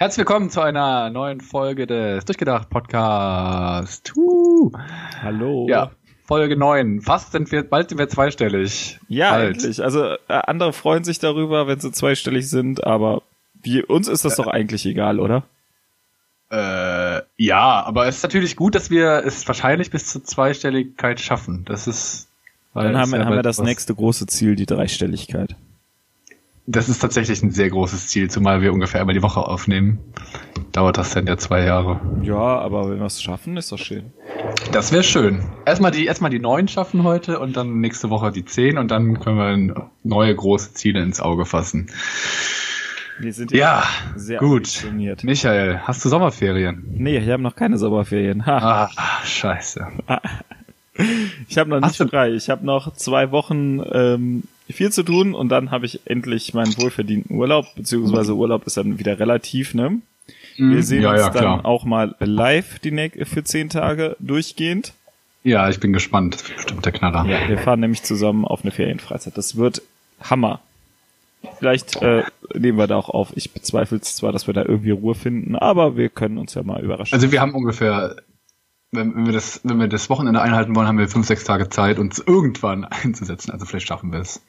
Herzlich willkommen zu einer neuen Folge des Durchgedacht Podcast. Uh. Hallo. Ja, Folge 9. Fast sind wir, bald sind wir zweistellig. Ja, bald. endlich. Also äh, andere freuen sich darüber, wenn sie zweistellig sind, aber wir, uns ist das doch eigentlich egal, oder? Äh, ja, aber es ist natürlich gut, dass wir es wahrscheinlich bis zur Zweistelligkeit schaffen. Das ist. Dann haben, wir ja haben wir das was- nächste große Ziel, die Dreistelligkeit. Das ist tatsächlich ein sehr großes Ziel, zumal wir ungefähr einmal die Woche aufnehmen. Dauert das dann ja zwei Jahre. Ja, aber wenn wir es schaffen, ist doch schön. Das wäre schön. Erstmal die, erstmal die neun schaffen heute und dann nächste Woche die zehn und dann können wir neue große Ziele ins Auge fassen. Wir sind Ja, sehr gut. Michael, hast du Sommerferien? Nee, ich habe noch keine Sommerferien. Ha. Ah, scheiße. Ich habe noch nicht frei. Ich habe noch zwei Wochen ähm, viel zu tun und dann habe ich endlich meinen wohlverdienten Urlaub, beziehungsweise Urlaub ist dann wieder relativ, ne? Wir sehen Mhm. ja, uns ja, dann klar. auch mal live die näch- für zehn Tage durchgehend. Ja, ich bin gespannt. Das wird bestimmt der Knaller. Ja, wir fahren nämlich zusammen auf eine Ferienfreizeit. Das wird Hammer. Vielleicht äh, nehmen wir da auch auf. Ich bezweifle es zwar, dass wir da irgendwie Ruhe finden, aber wir können uns ja mal überraschen. Also wir haben ungefähr, wenn, wenn wir das, wenn wir das Wochenende einhalten wollen, haben wir fünf, sechs Tage Zeit, uns irgendwann einzusetzen. Also vielleicht schaffen wir es.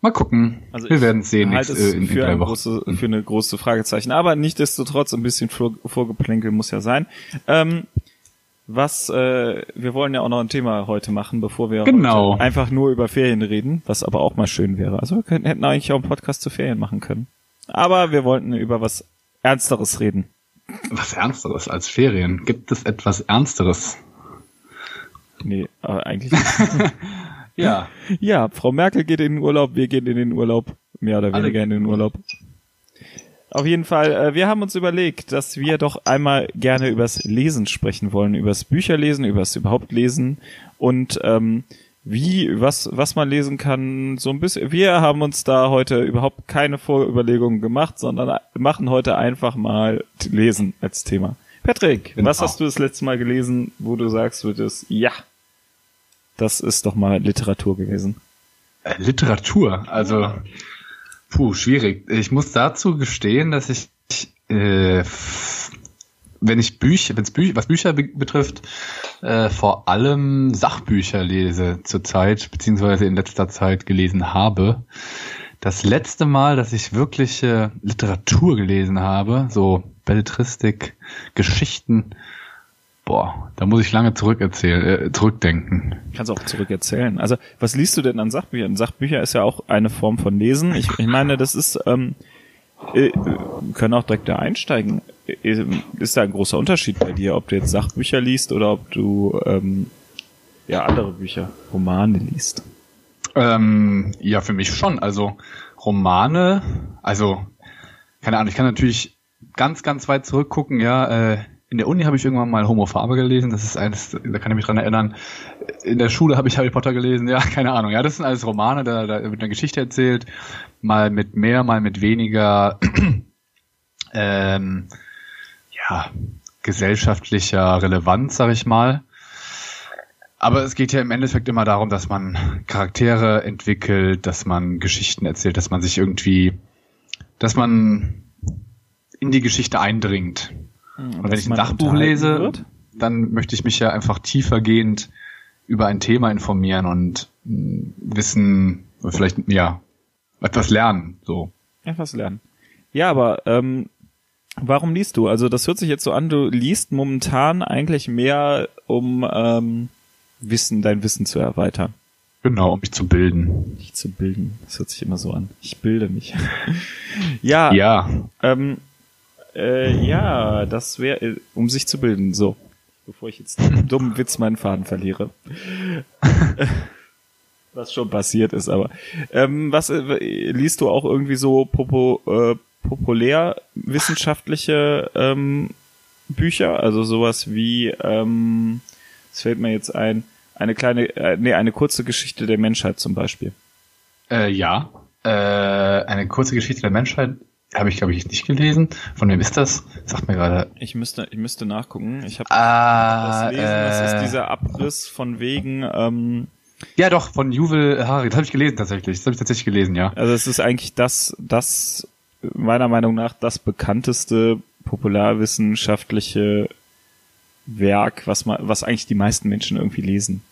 Mal gucken. Also wir werden sehen halte nächste, es in, in für, drei ein Wochen. große, für eine große Fragezeichen. Aber nichtdestotrotz ein bisschen Vor Vorgeplänkel muss ja sein. Ähm, was, äh, wir wollen ja auch noch ein Thema heute machen, bevor wir Genau. einfach nur über Ferien reden, was aber auch mal schön wäre. Also wir könnten, hätten eigentlich auch einen Podcast zu Ferien machen können. Aber wir wollten über was Ernsteres reden. Was Ernsteres als Ferien? Gibt es etwas Ernsteres? Nee, aber eigentlich. Ja. Ja, Frau Merkel geht in den Urlaub, wir gehen in den Urlaub, mehr oder weniger in den Urlaub. Auf jeden Fall, äh, wir haben uns überlegt, dass wir doch einmal gerne übers Lesen sprechen wollen, übers Bücherlesen, übers überhaupt Lesen und ähm, wie, was, was man lesen kann, so ein bisschen. Wir haben uns da heute überhaupt keine Vorüberlegungen gemacht, sondern machen heute einfach mal Lesen als Thema. Patrick, Genau. was hast du das letzte Mal gelesen, wo du sagst würdest, ja, das ist doch mal Literatur gewesen. Äh, Literatur, also puh, schwierig. Ich muss dazu gestehen, dass ich äh, wenn ich Bücher, wenn es Bü was Bücher be betrifft, äh, vor allem Sachbücher lese zurzeit, beziehungsweise in letzter Zeit gelesen habe. Das letzte Mal, dass ich wirkliche Literatur gelesen habe, so Belletristik, Geschichten, boah, da muss ich lange zurückerzählen, äh, zurückdenken. Kannst auch zurückerzählen. Also, was liest du denn an Sachbüchern? Sachbücher ist ja auch eine Form von Lesen. Ich, ich meine, das ist, ähm, äh, können auch direkt da einsteigen. Äh, Ist da ein großer Unterschied bei dir, ob du jetzt Sachbücher liest oder ob du ähm, ja andere Bücher, Romane liest? Ähm, ja, für mich schon. Also Romane, also keine Ahnung, ich kann natürlich ganz, ganz weit zurückgucken. Ja, äh, in der Uni habe ich irgendwann mal Homo Faber gelesen. Das ist eines, da kann ich mich dran erinnern. In der Schule habe ich Harry Potter gelesen. Ja, keine Ahnung. Ja, das sind alles Romane. Da, da wird eine Geschichte erzählt. Mal mit mehr, mal mit weniger. ähm, ja, gesellschaftlicher Relevanz, sag ich mal. Aber es geht ja im Endeffekt immer darum, dass man Charaktere entwickelt, dass man Geschichten erzählt, dass man sich irgendwie, dass man in die Geschichte eindringt. Und wenn ich ein Sachbuch lese, dann möchte ich mich ja einfach tiefergehend über ein Thema informieren und mh, wissen, vielleicht, ja, etwas lernen, so. Etwas lernen. Ja, aber ähm, warum liest du? Also das hört sich jetzt so an, du liest momentan eigentlich mehr, um ähm, Wissen, dein Wissen zu erweitern. Genau, um mich zu bilden. Dich zu bilden. Das hört sich immer so an. Ich bilde mich. ja, Ja, ähm, äh, ja, das wäre, äh, um sich zu bilden. So, bevor ich jetzt einen dummen Witz meinen Faden verliere. was schon passiert ist, aber ähm, was äh, liest du auch irgendwie so popo, äh, populärwissenschaftliche ähm, Bücher, also sowas wie, ähm, es fällt mir jetzt ein, eine kleine, äh, nee, eine kurze Geschichte der Menschheit zum Beispiel. äh, ja. Äh, eine kurze Geschichte der Menschheit habe ich, glaube ich, nicht gelesen. Von wem ist das? Sagt mir gerade. Ich müsste, ich müsste nachgucken. Ich habe Ah, das lesen. Das äh, ist dieser Abriss von wegen. Ähm, Ja, doch, von Juvel Harari. Das habe ich gelesen tatsächlich. Das habe ich tatsächlich gelesen, ja. also es ist eigentlich das, das meiner Meinung nach das bekannteste popularwissenschaftliche Werk, was man, was eigentlich die meisten Menschen irgendwie lesen.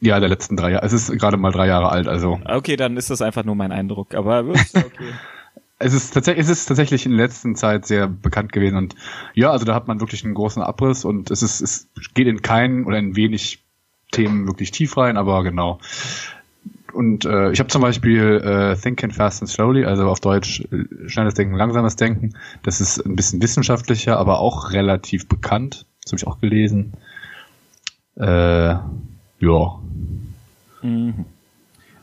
Ja, der letzten drei Jahre. Es ist gerade mal drei Jahre alt, also. Okay, dann ist das einfach nur mein Eindruck, aber okay. Es ist tatsächlich, es ist tatsächlich in der letzten Zeit sehr bekannt gewesen und ja, also da hat man wirklich einen großen Abriss und es ist, es geht in keinen oder in wenig Themen wirklich tief rein, aber genau. Und äh, ich habe zum Beispiel äh, Thinking Fast and Slowly, also auf Deutsch äh, schnelles Denken, langsames Denken. Das ist ein bisschen wissenschaftlicher, aber auch relativ bekannt. Das habe ich auch gelesen. Äh, ja. Mhm.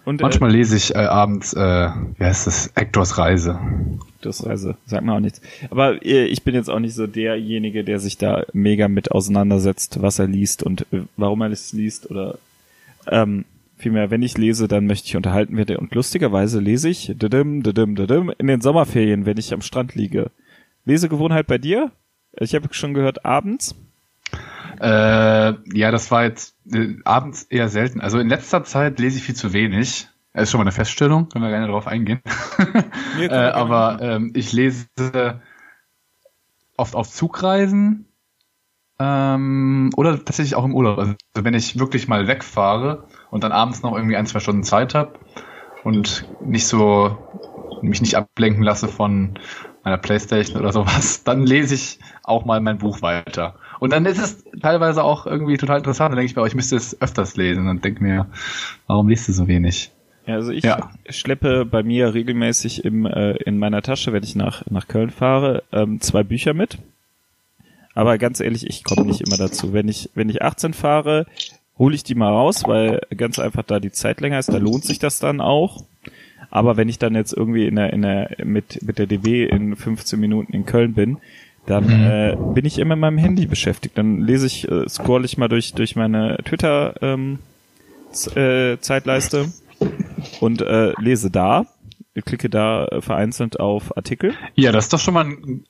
Und, Manchmal äh, lese ich äh, abends, äh, wie heißt das, Actors Reise. Actors Reise, sagt mir auch nichts. Aber äh, ich bin jetzt auch nicht so derjenige, der sich da mega mit auseinandersetzt, was er liest und äh, warum er es liest oder ähm, vielmehr, wenn ich lese, dann möchte ich unterhalten werden. Und lustigerweise lese ich didim, didim, didim, in den Sommerferien, wenn ich am Strand liege. Lesegewohnheit bei dir? Ich habe schon gehört, abends. Äh, ja, das war jetzt äh, abends eher selten. Also in letzter Zeit lese ich viel zu wenig. Das ist schon mal eine Feststellung, können wir gerne darauf eingehen. äh, aber ähm, ich lese oft auf Zugreisen ähm, oder tatsächlich auch im Urlaub. Also wenn ich wirklich mal wegfahre und dann abends noch irgendwie ein, zwei Stunden Zeit habe und nicht so mich nicht ablenken lasse von meiner Playstation oder sowas, dann lese ich auch mal mein Buch weiter. Und dann ist es teilweise auch irgendwie total interessant. Dann denke ich mir, oh, ich müsste es öfters lesen und denke mir, warum liest du so wenig? Ja, also ich ja. schleppe bei mir regelmäßig im, äh, in meiner Tasche, wenn ich nach, nach Köln fahre, ähm, zwei Bücher mit. Aber ganz ehrlich, ich komme nicht immer dazu. Wenn ich, wenn ich 18 fahre, hole ich die mal raus, weil ganz einfach da die Zeit länger ist, da lohnt sich das dann auch. Aber wenn ich dann jetzt irgendwie in der, in der, mit, mit der DW in 15 Minuten in Köln bin, dann mhm. äh, bin ich immer mit meinem Handy beschäftigt. Dann lese ich, äh, scroll ich mal durch, durch meine Twitter ähm, äh, Zeitleiste und äh, lese da, klicke da vereinzelt auf Artikel. Ja, das ist doch schon mal ein,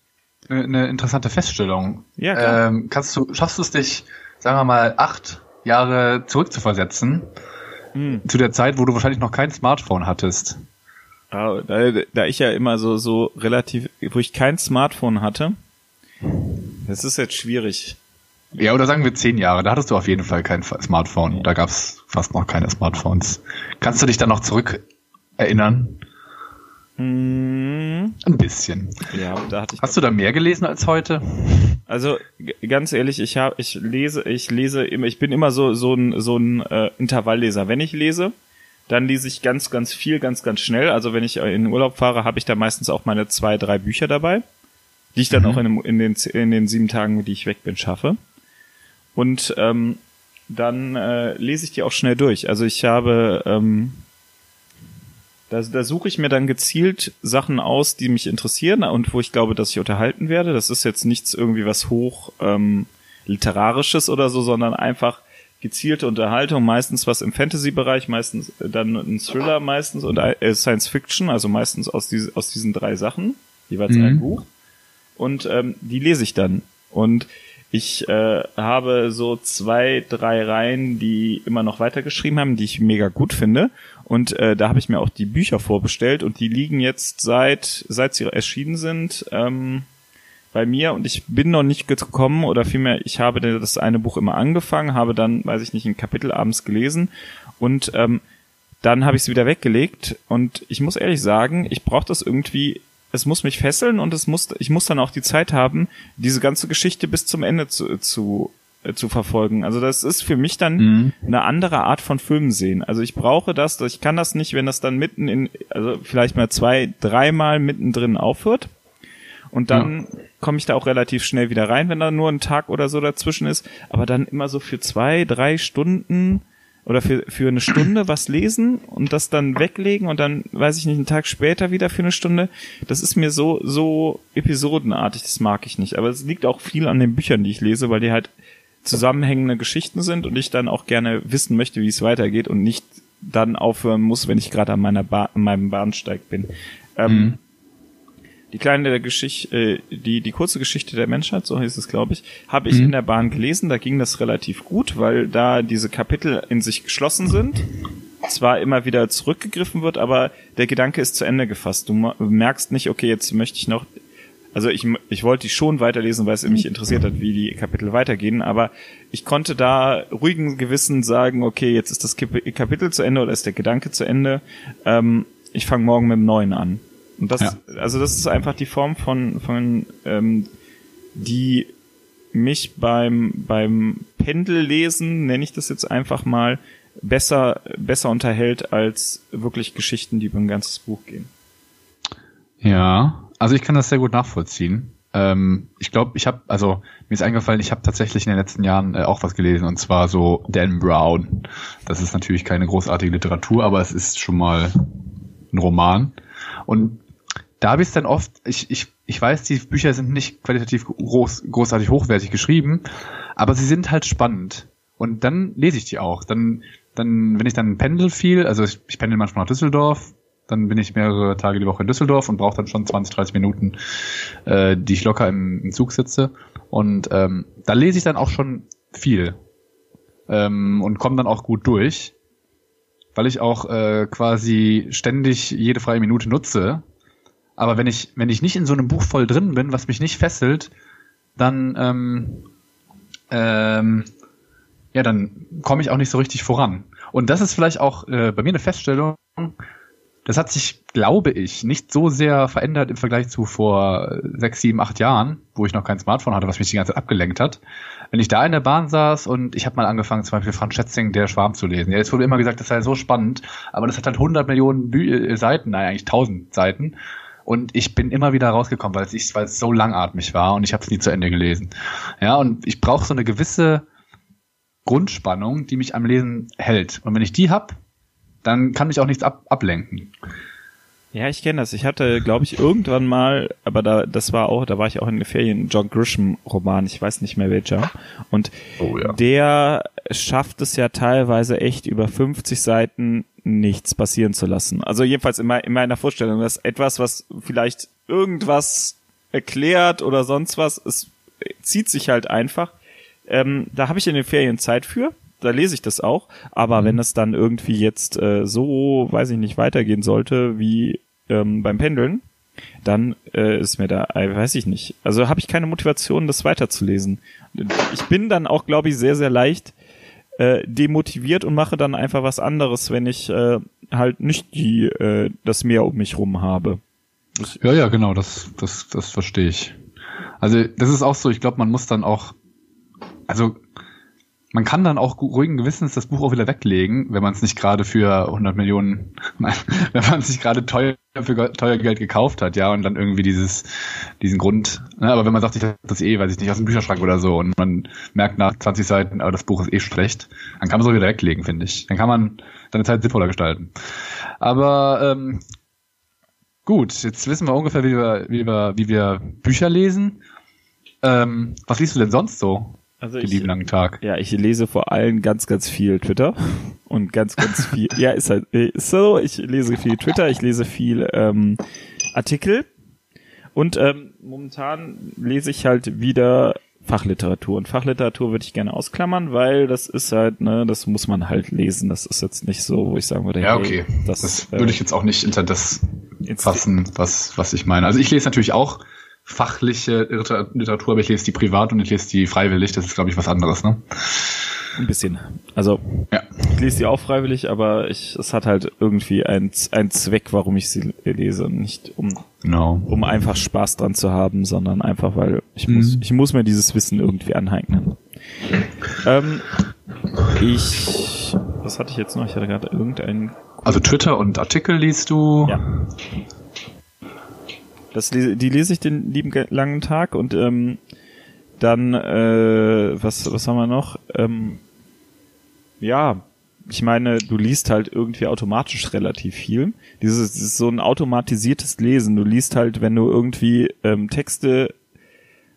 eine interessante Feststellung. Ja, klar. Ähm, kannst du, schaffst du es dich, sagen wir mal, acht Jahre zurückzuversetzen, mhm. zu der Zeit, wo du wahrscheinlich noch kein Smartphone hattest? da, da ich ja immer so, so relativ, wo ich kein Smartphone hatte, das ist jetzt schwierig. Ja, oder sagen wir zehn Jahre. Da hattest du auf jeden Fall kein Smartphone. Da gab es fast noch keine Smartphones. Kannst du dich dann noch zurück erinnern? Mm. Ein bisschen. Ja, da hatte ich. Hast du da mehr gelesen als heute? Also ganz ehrlich, ich habe, ich lese, ich lese immer, ich bin immer so so ein so ein äh, Intervallleser. Wenn ich lese, dann lese ich ganz ganz viel, ganz ganz schnell. Also wenn ich in den Urlaub fahre, habe ich da meistens auch meine zwei, drei Bücher dabei die ich dann mhm. auch in, in, den, in den sieben Tagen, die ich weg bin, schaffe. Und ähm, dann äh, lese ich die auch schnell durch. Also ich habe, ähm, da, da suche ich mir dann gezielt Sachen aus, die mich interessieren und wo ich glaube, dass ich unterhalten werde. Das ist jetzt nichts irgendwie was hoch ähm, literarisches oder so, sondern einfach gezielte Unterhaltung, meistens was im Fantasy-Bereich, meistens dann ein Thriller meistens und äh, Science Fiction, also meistens aus, diese, aus diesen drei Sachen, jeweils mhm. ein Buch und ähm, die lese ich dann. Und ich äh, habe so zwei, drei Reihen, die immer noch weitergeschrieben haben, die ich mega gut finde. Und äh, da habe ich mir auch die Bücher vorbestellt und die liegen jetzt seit seit sie erschienen sind ähm, bei mir und ich bin noch nicht gekommen oder vielmehr ich habe das eine Buch immer angefangen, habe dann, weiß ich nicht, ein Kapitel abends gelesen und ähm, dann habe ich es wieder weggelegt und ich muss ehrlich sagen, ich brauche das irgendwie es muss mich fesseln und es muss, ich muss dann auch die Zeit haben, diese ganze Geschichte bis zum Ende zu, zu, äh, zu verfolgen. Also das ist für mich dann mhm. eine andere Art von Filmen sehen. Also ich brauche das, ich kann das nicht, wenn das dann mitten in, also vielleicht mal zwei, dreimal mittendrin aufhört. Und dann ja. komme ich da auch relativ schnell wieder rein, wenn da nur ein Tag oder so dazwischen ist. Aber dann immer so für zwei, drei Stunden oder für, für eine Stunde was lesen und das dann weglegen und dann, weiß ich nicht, einen Tag später wieder für eine Stunde. Das ist mir so, so episodenartig, das mag ich nicht. Aber es liegt auch viel an den Büchern, die ich lese, weil die halt zusammenhängende Geschichten sind und ich dann auch gerne wissen möchte, wie es weitergeht und nicht dann aufhören muss, wenn ich gerade an meiner ba an meinem Bahnsteig bin. Ähm, mhm die kleine Geschichte, äh, die, die kurze Geschichte der Menschheit, so hieß es, glaube ich, habe ich mhm. in der Bahn gelesen. Da ging das relativ gut, weil da diese Kapitel in sich geschlossen sind. zwar immer wieder zurückgegriffen wird, aber der Gedanke ist zu Ende gefasst. Du merkst nicht, okay, jetzt möchte ich noch, also ich, ich wollte die schon weiterlesen, weil es mich interessiert hat, wie die Kapitel weitergehen, aber ich konnte da ruhigen Gewissen sagen, okay, jetzt ist das Kapitel zu Ende oder ist der Gedanke zu Ende. Ähm, ich fange morgen mit dem neuen an. Und das, ja. also das ist einfach die Form von, von ähm, die mich beim, beim Pendellesen, nenne ich das jetzt einfach mal, besser, besser unterhält als wirklich Geschichten, die über ein ganzes Buch gehen. Ja, also ich kann das sehr gut nachvollziehen. Ähm, ich glaube, ich habe, also mir ist eingefallen, ich habe tatsächlich in den letzten Jahren äh, auch was gelesen und zwar so Dan Brown. Das ist natürlich keine großartige Literatur, aber es ist schon mal ein Roman. Und da habe ich es dann oft, ich, ich, ich weiß, die Bücher sind nicht qualitativ groß, großartig hochwertig geschrieben, aber sie sind halt spannend. Und dann lese ich die auch. Dann, dann, wenn ich dann pendel viel, also ich, ich pendel manchmal nach Düsseldorf, dann bin ich mehrere Tage die Woche in Düsseldorf und brauche dann schon 20, 30 Minuten, äh, die ich locker im, im Zug sitze. Und ähm, da lese ich dann auch schon viel ähm, und komme dann auch gut durch, weil ich auch äh, quasi ständig jede freie Minute nutze aber wenn ich, wenn ich nicht in so einem Buch voll drin bin, was mich nicht fesselt, dann, ähm, ähm, ja, dann komme ich auch nicht so richtig voran. Und das ist vielleicht auch äh, bei mir eine Feststellung, das hat sich, glaube ich, nicht so sehr verändert im Vergleich zu vor sechs, sieben, acht Jahren, wo ich noch kein Smartphone hatte, was mich die ganze Zeit abgelenkt hat. Wenn ich da in der Bahn saß und ich habe mal angefangen, zum Beispiel Franz Schätzing, Der Schwarm zu lesen. Ja, jetzt wurde immer gesagt, das sei so spannend, aber das hat halt 100 Millionen Bü äh, Seiten, nein, eigentlich 1000 Seiten. Und ich bin immer wieder rausgekommen, weil es, weil es so langatmig war und ich habe es nie zu Ende gelesen. Ja, und ich brauche so eine gewisse Grundspannung, die mich am Lesen hält. Und wenn ich die hab, dann kann mich auch nichts ab ablenken. Ja, ich kenne das. Ich hatte, glaube ich, irgendwann mal, aber da, das war auch, da war ich auch in den Ferien, John Grisham Roman, ich weiß nicht mehr welcher. Und oh, ja. der schafft es ja teilweise echt über 50 Seiten nichts passieren zu lassen. Also jedenfalls in, me in meiner Vorstellung, dass etwas, was vielleicht irgendwas erklärt oder sonst was, es zieht sich halt einfach. Ähm, da habe ich in den Ferien Zeit für da lese ich das auch. Aber mhm. wenn es dann irgendwie jetzt äh, so, weiß ich nicht, weitergehen sollte wie ähm, beim Pendeln, dann äh, ist mir da, äh, weiß ich nicht. Also habe ich keine Motivation, das weiterzulesen. Ich bin dann auch, glaube ich, sehr, sehr leicht äh, demotiviert und mache dann einfach was anderes, wenn ich äh, halt nicht die äh, das Meer um mich rum habe. Ja, ja, genau, das, das, das verstehe ich. Also das ist auch so, ich glaube, man muss dann auch, also man kann dann auch ruhigen Gewissens das Buch auch wieder weglegen, wenn man es nicht gerade für 100 Millionen, wenn man es nicht gerade teuer für teuer Geld gekauft hat, ja, und dann irgendwie dieses, diesen Grund, ne, aber wenn man sagt, ich habe das eh, weiß ich nicht, aus dem Bücherschrank oder so, und man merkt nach 20 Seiten, aber das Buch ist eh schlecht, dann kann man es auch wieder weglegen, finde ich. Dann kann man seine Zeit sinnvoller gestalten. Aber ähm, gut, jetzt wissen wir ungefähr, wie wir, wie wir, wie wir Bücher lesen. Ähm, was liest du denn sonst so? Also den lieben langen Tag. Ja, ich lese vor allem ganz, ganz viel Twitter und ganz, ganz viel. ja, ist halt ist so. Ich lese viel Twitter, ich lese viel ähm, Artikel und ähm, momentan lese ich halt wieder Fachliteratur. Und Fachliteratur würde ich gerne ausklammern, weil das ist halt, ne, das muss man halt lesen. Das ist jetzt nicht so, wo ich sagen würde, ja, okay. Hey, das, das würde ich jetzt auch nicht hinter das fassen, was, was ich meine. Also ich lese natürlich auch fachliche Literatur, aber ich lese die privat und ich lese die freiwillig. Das ist, glaube ich, was anderes, ne? Ein bisschen. Also ja. ich lese die auch freiwillig, aber ich, es hat halt irgendwie einen Zweck, warum ich sie lese. Nicht um, no. um einfach Spaß dran zu haben, sondern einfach, weil ich mhm. muss, ich muss mir dieses Wissen irgendwie aneignen. Ähm, ich, was hatte ich jetzt noch? Ich hatte gerade irgendeinen. Also Twitter und Artikel liest du? Ja. Das, die lese ich den lieben langen Tag und ähm, dann, äh, was, was haben wir noch? Ähm, ja, ich meine, du liest halt irgendwie automatisch relativ viel. Dieses, dieses so ein automatisiertes Lesen. Du liest halt, wenn du irgendwie ähm, Texte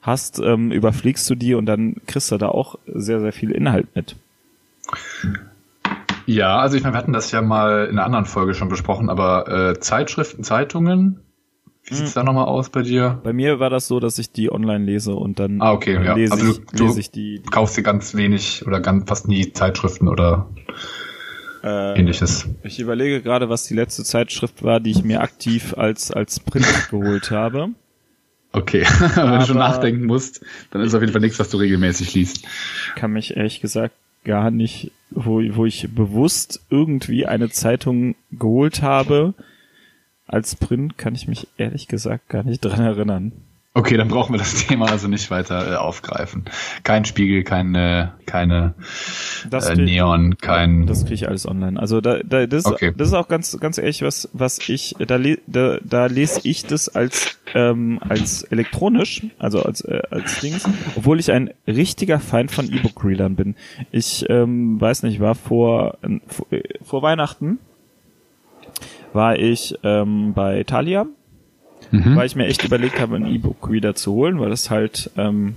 hast, ähm, überfliegst du die und dann kriegst du da auch sehr, sehr viel Inhalt mit. Ja, also ich meine, wir hatten das ja mal in einer anderen Folge schon besprochen, aber äh, Zeitschriften, Zeitungen, wie sieht's hm. da nochmal aus bei dir? Bei mir war das so, dass ich die online lese und dann ah, okay, ja. lese, also ich, du, lese ich die, die. Kaufst dir ganz wenig oder ganz fast nie Zeitschriften oder Äh, Ähnliches. Ich überlege gerade, was die letzte Zeitschrift war, die ich mir aktiv als, als Print geholt habe. Okay, wenn du schon nachdenken musst, dann ist es auf jeden Fall nichts, was du regelmäßig liest. Kann mich ehrlich gesagt gar nicht, wo, wo ich bewusst irgendwie eine Zeitung geholt habe. Als Print kann ich mich ehrlich gesagt gar nicht dran erinnern. Okay, dann brauchen wir das Thema also nicht weiter äh, aufgreifen. Kein Spiegel, keine, keine Das äh, krieg- Neon, kein. Das kriege ich alles online. Also da, da das, Okay. das ist auch ganz ganz ehrlich was was ich da le, da, da lese ich das als ähm, als elektronisch, also als äh, als Dings, obwohl ich ein richtiger Feind von E-Book Readern bin. Ich ähm, weiß nicht, war vor äh, vor, äh, vor Weihnachten war ich ähm, bei Thalia, Mhm. weil ich mir echt überlegt habe, einen E-Book Reader zu holen, weil das halt ähm,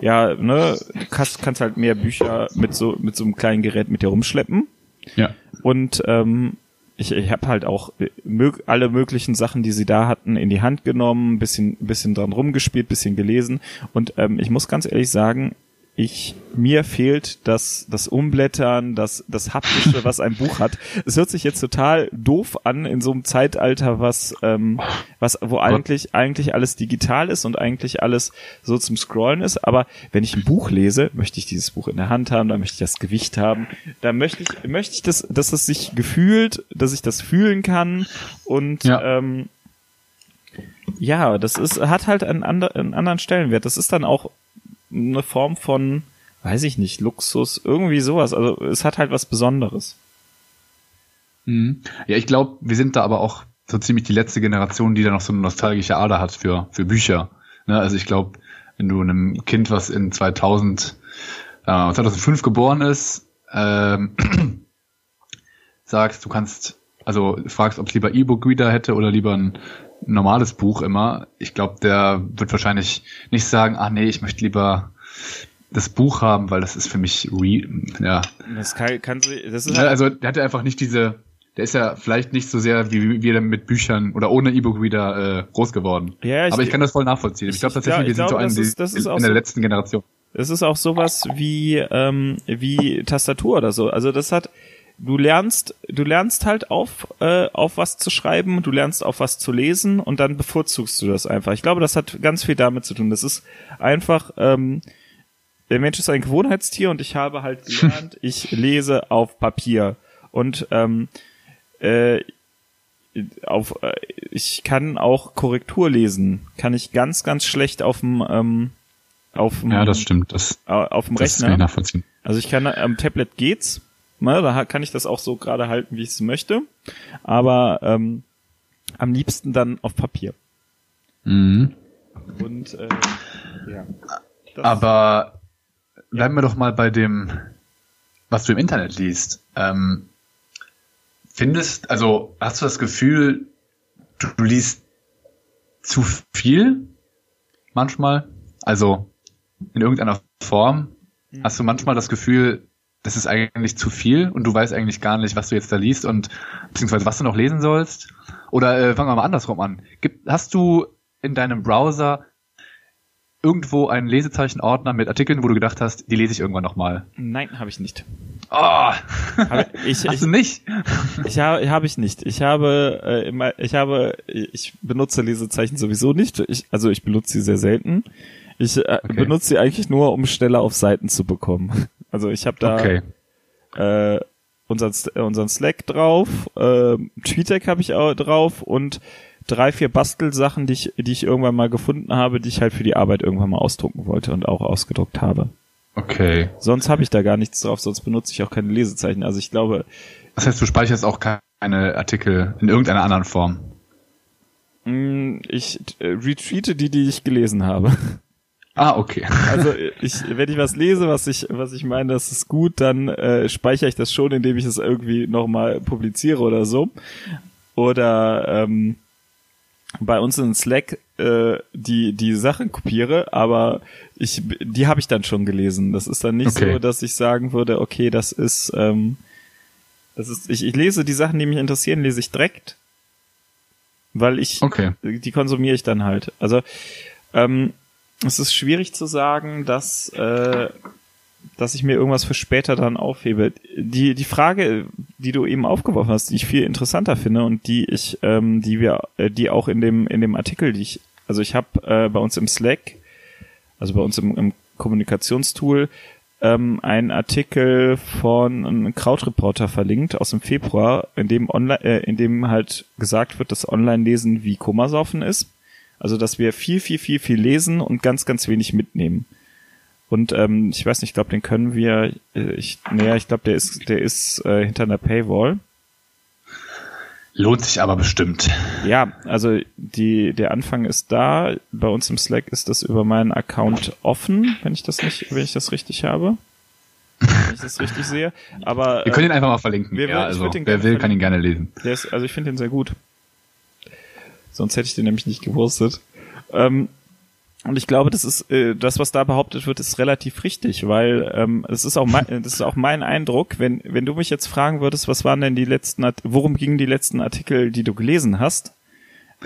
ja, ne, du kannst, kannst halt mehr Bücher mit so mit so einem kleinen Gerät mit dir rumschleppen. Ja. Und ähm, ich, ich habe halt auch äh, mög alle möglichen Sachen, die sie da hatten, in die Hand genommen, bisschen, bisschen dran rumgespielt, bisschen gelesen. Und ähm, ich muss ganz ehrlich sagen, ich mir fehlt das das Umblättern, das das haptische, was ein Buch hat. Es hört sich jetzt total doof an in so einem Zeitalter, was ähm, was wo eigentlich eigentlich alles digital ist und eigentlich alles so zum Scrollen ist. Aber wenn ich ein Buch lese, möchte ich dieses Buch in der Hand haben, da möchte ich das Gewicht haben, da möchte ich möchte ich das, dass es sich gefühlt, dass ich das fühlen kann und Ja. ähm, ja, das ist hat halt einen, ander, einen anderen Stellenwert. Das ist dann auch eine Form von, weiß ich nicht, Luxus, irgendwie sowas. Also es hat halt was Besonderes. Mhm. Ja, ich glaube, wir sind da aber auch so ziemlich die letzte Generation, die da noch so eine nostalgische Ader hat für, für Bücher. Ne? Also ich glaube, wenn du einem Kind, was in 2000, äh, 2005 geboren ist, ähm, sagst, du kannst, also fragst, ob es lieber E-Book-Reader hätte oder lieber ein normales Buch immer, ich glaube, der wird wahrscheinlich nicht sagen, ah nee, ich möchte lieber das Buch haben, weil das ist für mich re ja, Das kann, kann sie, das ist ja, halt, also der hatte einfach nicht diese, der ist ja vielleicht nicht so sehr wie wir mit Büchern oder ohne E-Book-Reader äh, groß geworden. Ja, ich- Aber ich kann das voll nachvollziehen. Ich, ich- glaube ich tatsächlich, glaub- wir ich sind so glaube, ein, das ist- das ist auch in der so- letzten Generation. es ist auch sowas wie, ähm, wie Tastatur oder so. Also das hat, du lernst, du lernst halt auf, äh, auf was zu schreiben, du lernst auf was zu lesen und dann bevorzugst du das einfach. Ich glaube, das hat ganz viel damit zu tun. Das ist einfach, ähm, der Mensch ist ein Gewohnheitstier und ich habe halt gelernt, ich lese auf Papier und ähm, äh, auf äh, ich kann auch Korrektur lesen, kann ich ganz ganz schlecht auf dem ähm, auf dem Ja, das stimmt. Das, auf dem das kann Rechner. ich nachvollziehen. Also ich kann am Tablet geht's, ne, da kann ich das auch so gerade halten, wie ich es möchte, aber ähm, am liebsten dann auf Papier. Mhm. Und äh, ja. Das- Aber bleiben wir doch mal bei dem, was du im Internet liest. Ähm, findest, also hast du das Gefühl, du, du liest zu viel manchmal? Also in irgendeiner Form? Hast du manchmal das Gefühl, das ist eigentlich zu viel und du weißt eigentlich gar nicht, was du jetzt da liest und beziehungsweise was du noch lesen sollst? Oder äh, fangen wir mal andersrum an. Gibt, hast du in deinem Browser irgendwo einen Lesezeichenordner mit Artikeln, wo du gedacht hast, die lese ich irgendwann nochmal? Nein, habe ich nicht. Oh, Habe ich, hast ich, du nicht? ich habe habe ich nicht. Ich habe äh, immer ich habe ich benutze Lesezeichen sowieso nicht. Ich, also ich benutze sie sehr selten. Ich äh, Okay. benutze sie eigentlich nur, um schneller auf Seiten zu bekommen. Also ich habe da Okay. äh, unseren, äh, unseren Slack drauf, äh, TweetDeck habe ich auch drauf und drei, vier Bastelsachen, die ich, die ich irgendwann mal gefunden habe, die ich halt für die Arbeit irgendwann mal ausdrucken wollte und auch ausgedruckt habe. Okay. Sonst habe ich da gar nichts drauf, sonst benutze ich auch keine Lesezeichen. Also ich glaube, Das heißt, du speicherst auch keine Artikel in irgendeiner anderen Form. mh, ich äh, retweete die, die ich gelesen habe. Ah, okay. Also ich, wenn ich was lese, was ich, was ich meine, das ist gut, dann äh, speichere ich das schon, indem ich es irgendwie nochmal publiziere oder so. Oder ähm, bei uns in Slack äh, die die Sachen kopiere, aber ich die habe ich dann schon gelesen. Das ist dann nicht Okay. so, dass ich sagen würde, okay, das ist ähm, das ist ich, ich lese die Sachen, die mich interessieren, lese ich direkt, weil ich Okay. die konsumiere ich dann halt. Also ähm, es ist schwierig zu sagen, dass äh, dass ich mir irgendwas für später dann aufhebe. Die, die Frage, die du eben aufgeworfen hast, die ich viel interessanter finde und die ich, ähm, die wir, äh, die auch in dem, in dem Artikel, die ich, also ich habe äh, bei uns im Slack, also bei uns im, im Kommunikationstool, ähm, einen Artikel von einem Krautreporter verlinkt aus dem Februar, in dem online, äh, in dem halt gesagt wird, dass Online-Lesen wie Komasaufen ist. Also dass wir viel, viel, viel, viel lesen und ganz, ganz wenig mitnehmen. Und ähm, ich weiß nicht, ich glaube, den können wir, äh, ich, naja, ich glaube, der ist, der ist äh, hinter einer Paywall. Lohnt sich aber bestimmt. Ja, also die, der Anfang ist da. Bei uns im Slack ist das über meinen Account offen, wenn ich das nicht, wenn ich das richtig habe. Wenn ich das richtig sehe. Aber. Wir können ihn einfach mal verlinken. Wer, ja, also, wer will, kann ihn gerne lesen. Ist, also ich finde den sehr gut. Sonst hätte ich den nämlich nicht gewurstet. Ähm, und ich glaube, das ist äh, das, was da behauptet wird, ist relativ richtig, weil ähm, das ist auch mein, das ist auch mein Eindruck. Wenn wenn du mich jetzt fragen würdest, was waren denn die letzten, worum gingen die letzten Artikel, die du gelesen hast,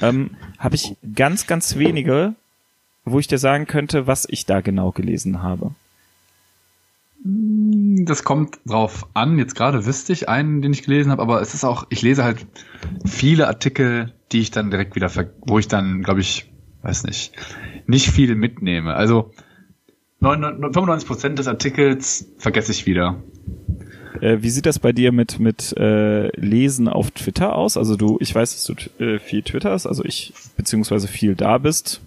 ähm, habe ich ganz ganz wenige, wo ich dir sagen könnte, was ich da genau gelesen habe. Das kommt drauf an. Jetzt gerade wüsste ich einen, den ich gelesen habe, aber es ist auch, ich lese halt viele Artikel, die ich dann direkt wieder, wo ich dann, glaube ich, weiß nicht, nicht viel mitnehme. Also 95 Prozent des Artikels vergesse ich wieder. Äh, wie sieht das bei dir mit mit äh, Lesen auf Twitter aus? Also du, ich weiß, dass du äh, viel twitterst, also ich beziehungsweise viel da bist.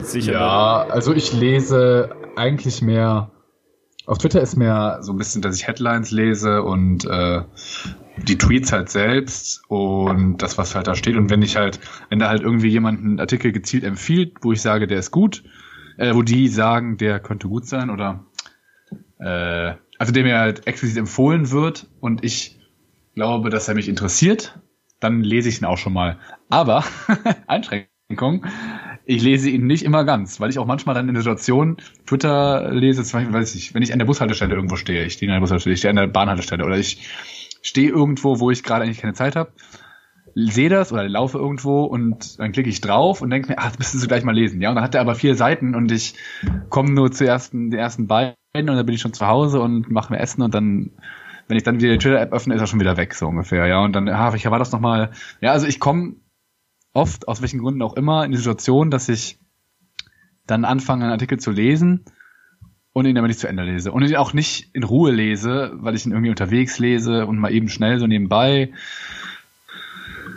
Sicher. Ja, also ich lese eigentlich mehr. Auf Twitter ist mehr so ein bisschen, dass ich Headlines lese und äh, die Tweets halt selbst und das, was halt da steht. Und wenn ich halt, wenn da halt irgendwie jemand einen Artikel gezielt empfiehlt, wo ich sage, der ist gut, äh, wo die sagen, der könnte gut sein oder äh, also der mir halt explizit empfohlen wird und ich glaube, dass er mich interessiert, dann lese ich ihn auch schon mal. Aber Einschränkung, ich lese ihn nicht immer ganz, weil ich auch manchmal dann in der Situation Twitter lese, zum Beispiel, weiß ich, wenn ich an der Bushaltestelle irgendwo stehe, ich stehe an der Bushaltestelle, ich stehe an der Bahnhaltestelle oder ich stehe irgendwo, wo ich gerade eigentlich keine Zeit habe, sehe das oder laufe irgendwo und dann klicke ich drauf und denke mir, ach, das müsstest du gleich mal lesen. Ja, und dann hat er aber vier Seiten und ich komme nur zu ersten, den ersten beiden und dann bin ich schon zu Hause und mache mir Essen und dann, wenn ich dann wieder die Twitter-App öffne, ist er schon wieder weg, so ungefähr. Ja, und dann, ah, ich war das nochmal. Ja, also ich komme oft, aus welchen Gründen auch immer, in die Situation, dass ich dann anfange, einen Artikel zu lesen und ihn aber nicht zu Ende lese. Und ihn auch nicht in Ruhe lese, weil ich ihn irgendwie unterwegs lese und mal eben schnell so nebenbei.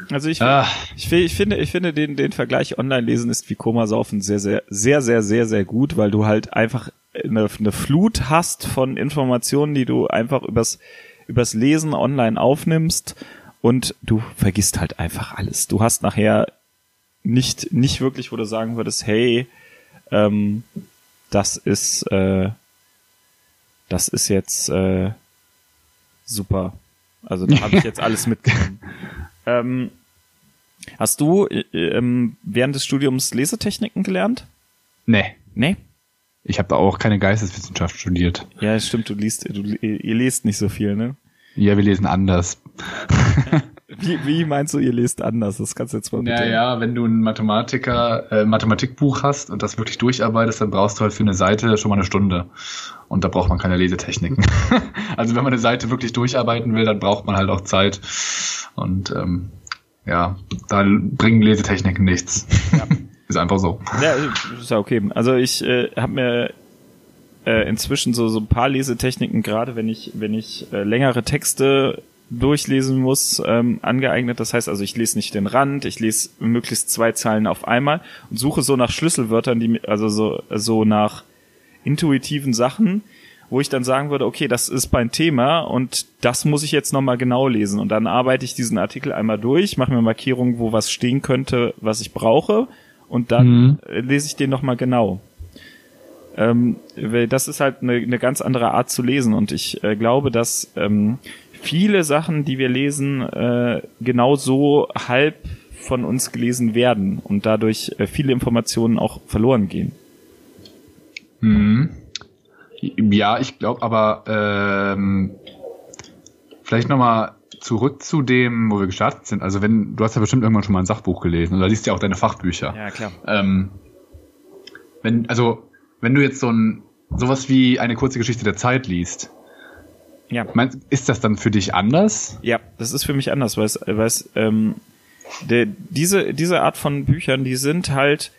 Also ich, ah. ich, ich, finde, ich finde den, den Vergleich Online-Lesen ist wie Komasaufen sehr, sehr, sehr, sehr, sehr, sehr gut, weil du halt einfach eine, eine Flut hast von Informationen, die du einfach übers, übers Lesen online aufnimmst und du vergisst halt einfach alles. Du hast nachher nicht, nicht wirklich, wo du sagen würdest, hey, ähm, das ist, äh, das ist jetzt äh, super. Also da habe ich jetzt alles mitgenommen. ähm, hast du äh, ähm, während des Studiums Lesetechniken gelernt? Nee. Nee? Ich habe auch keine Geisteswissenschaft studiert. Ja, stimmt, du liest, du, ihr lest nicht so viel, ne? Ja, wir lesen anders. Wie, wie meinst du, ihr lest anders? Das kannst du jetzt mal bitte. Ja, ja, wenn du ein Mathematiker, äh, Mathematikbuch hast und das wirklich durcharbeitest, dann brauchst du halt für eine Seite schon mal eine Stunde. Und da braucht man keine Lesetechniken. also wenn man eine Seite wirklich durcharbeiten will, dann braucht man halt auch Zeit. Und ähm, ja, da bringen Lesetechniken nichts. Ja. ist einfach so. Ja, ist ja okay. Also ich äh, habe mir äh, inzwischen so so ein paar Lesetechniken, gerade wenn ich wenn ich äh, längere Texte durchlesen muss, ähm, angeeignet. Das heißt also, ich lese nicht den Rand, ich lese möglichst zwei Zeilen auf einmal und suche so nach Schlüsselwörtern, die also so, so nach intuitiven Sachen, wo ich dann sagen würde, okay, das ist mein Thema und das muss ich jetzt nochmal genau lesen. Und dann arbeite ich diesen Artikel einmal durch, mache mir Markierungen, wo was stehen könnte, was ich brauche, und dann mhm. lese ich den nochmal genau. Ähm, das ist halt eine, eine ganz andere Art zu lesen und ich äh, glaube, dass ähm, viele Sachen, die wir lesen, äh, genau so halb von uns gelesen werden und dadurch äh, viele Informationen auch verloren gehen. Hm. Ja, ich glaube aber ähm, vielleicht nochmal zurück zu dem, wo wir gestartet sind. Also wenn, du hast ja bestimmt irgendwann schon mal ein Sachbuch gelesen oder liest ja auch deine Fachbücher. Ja, klar. Ähm, wenn, also wenn du jetzt so ein sowas wie eine kurze Geschichte der Zeit liest, Ja. meinst, ist das dann für dich anders? Ja, das ist für mich anders, weil es, weil es ähm, der, diese, diese Art von Büchern, die sind halt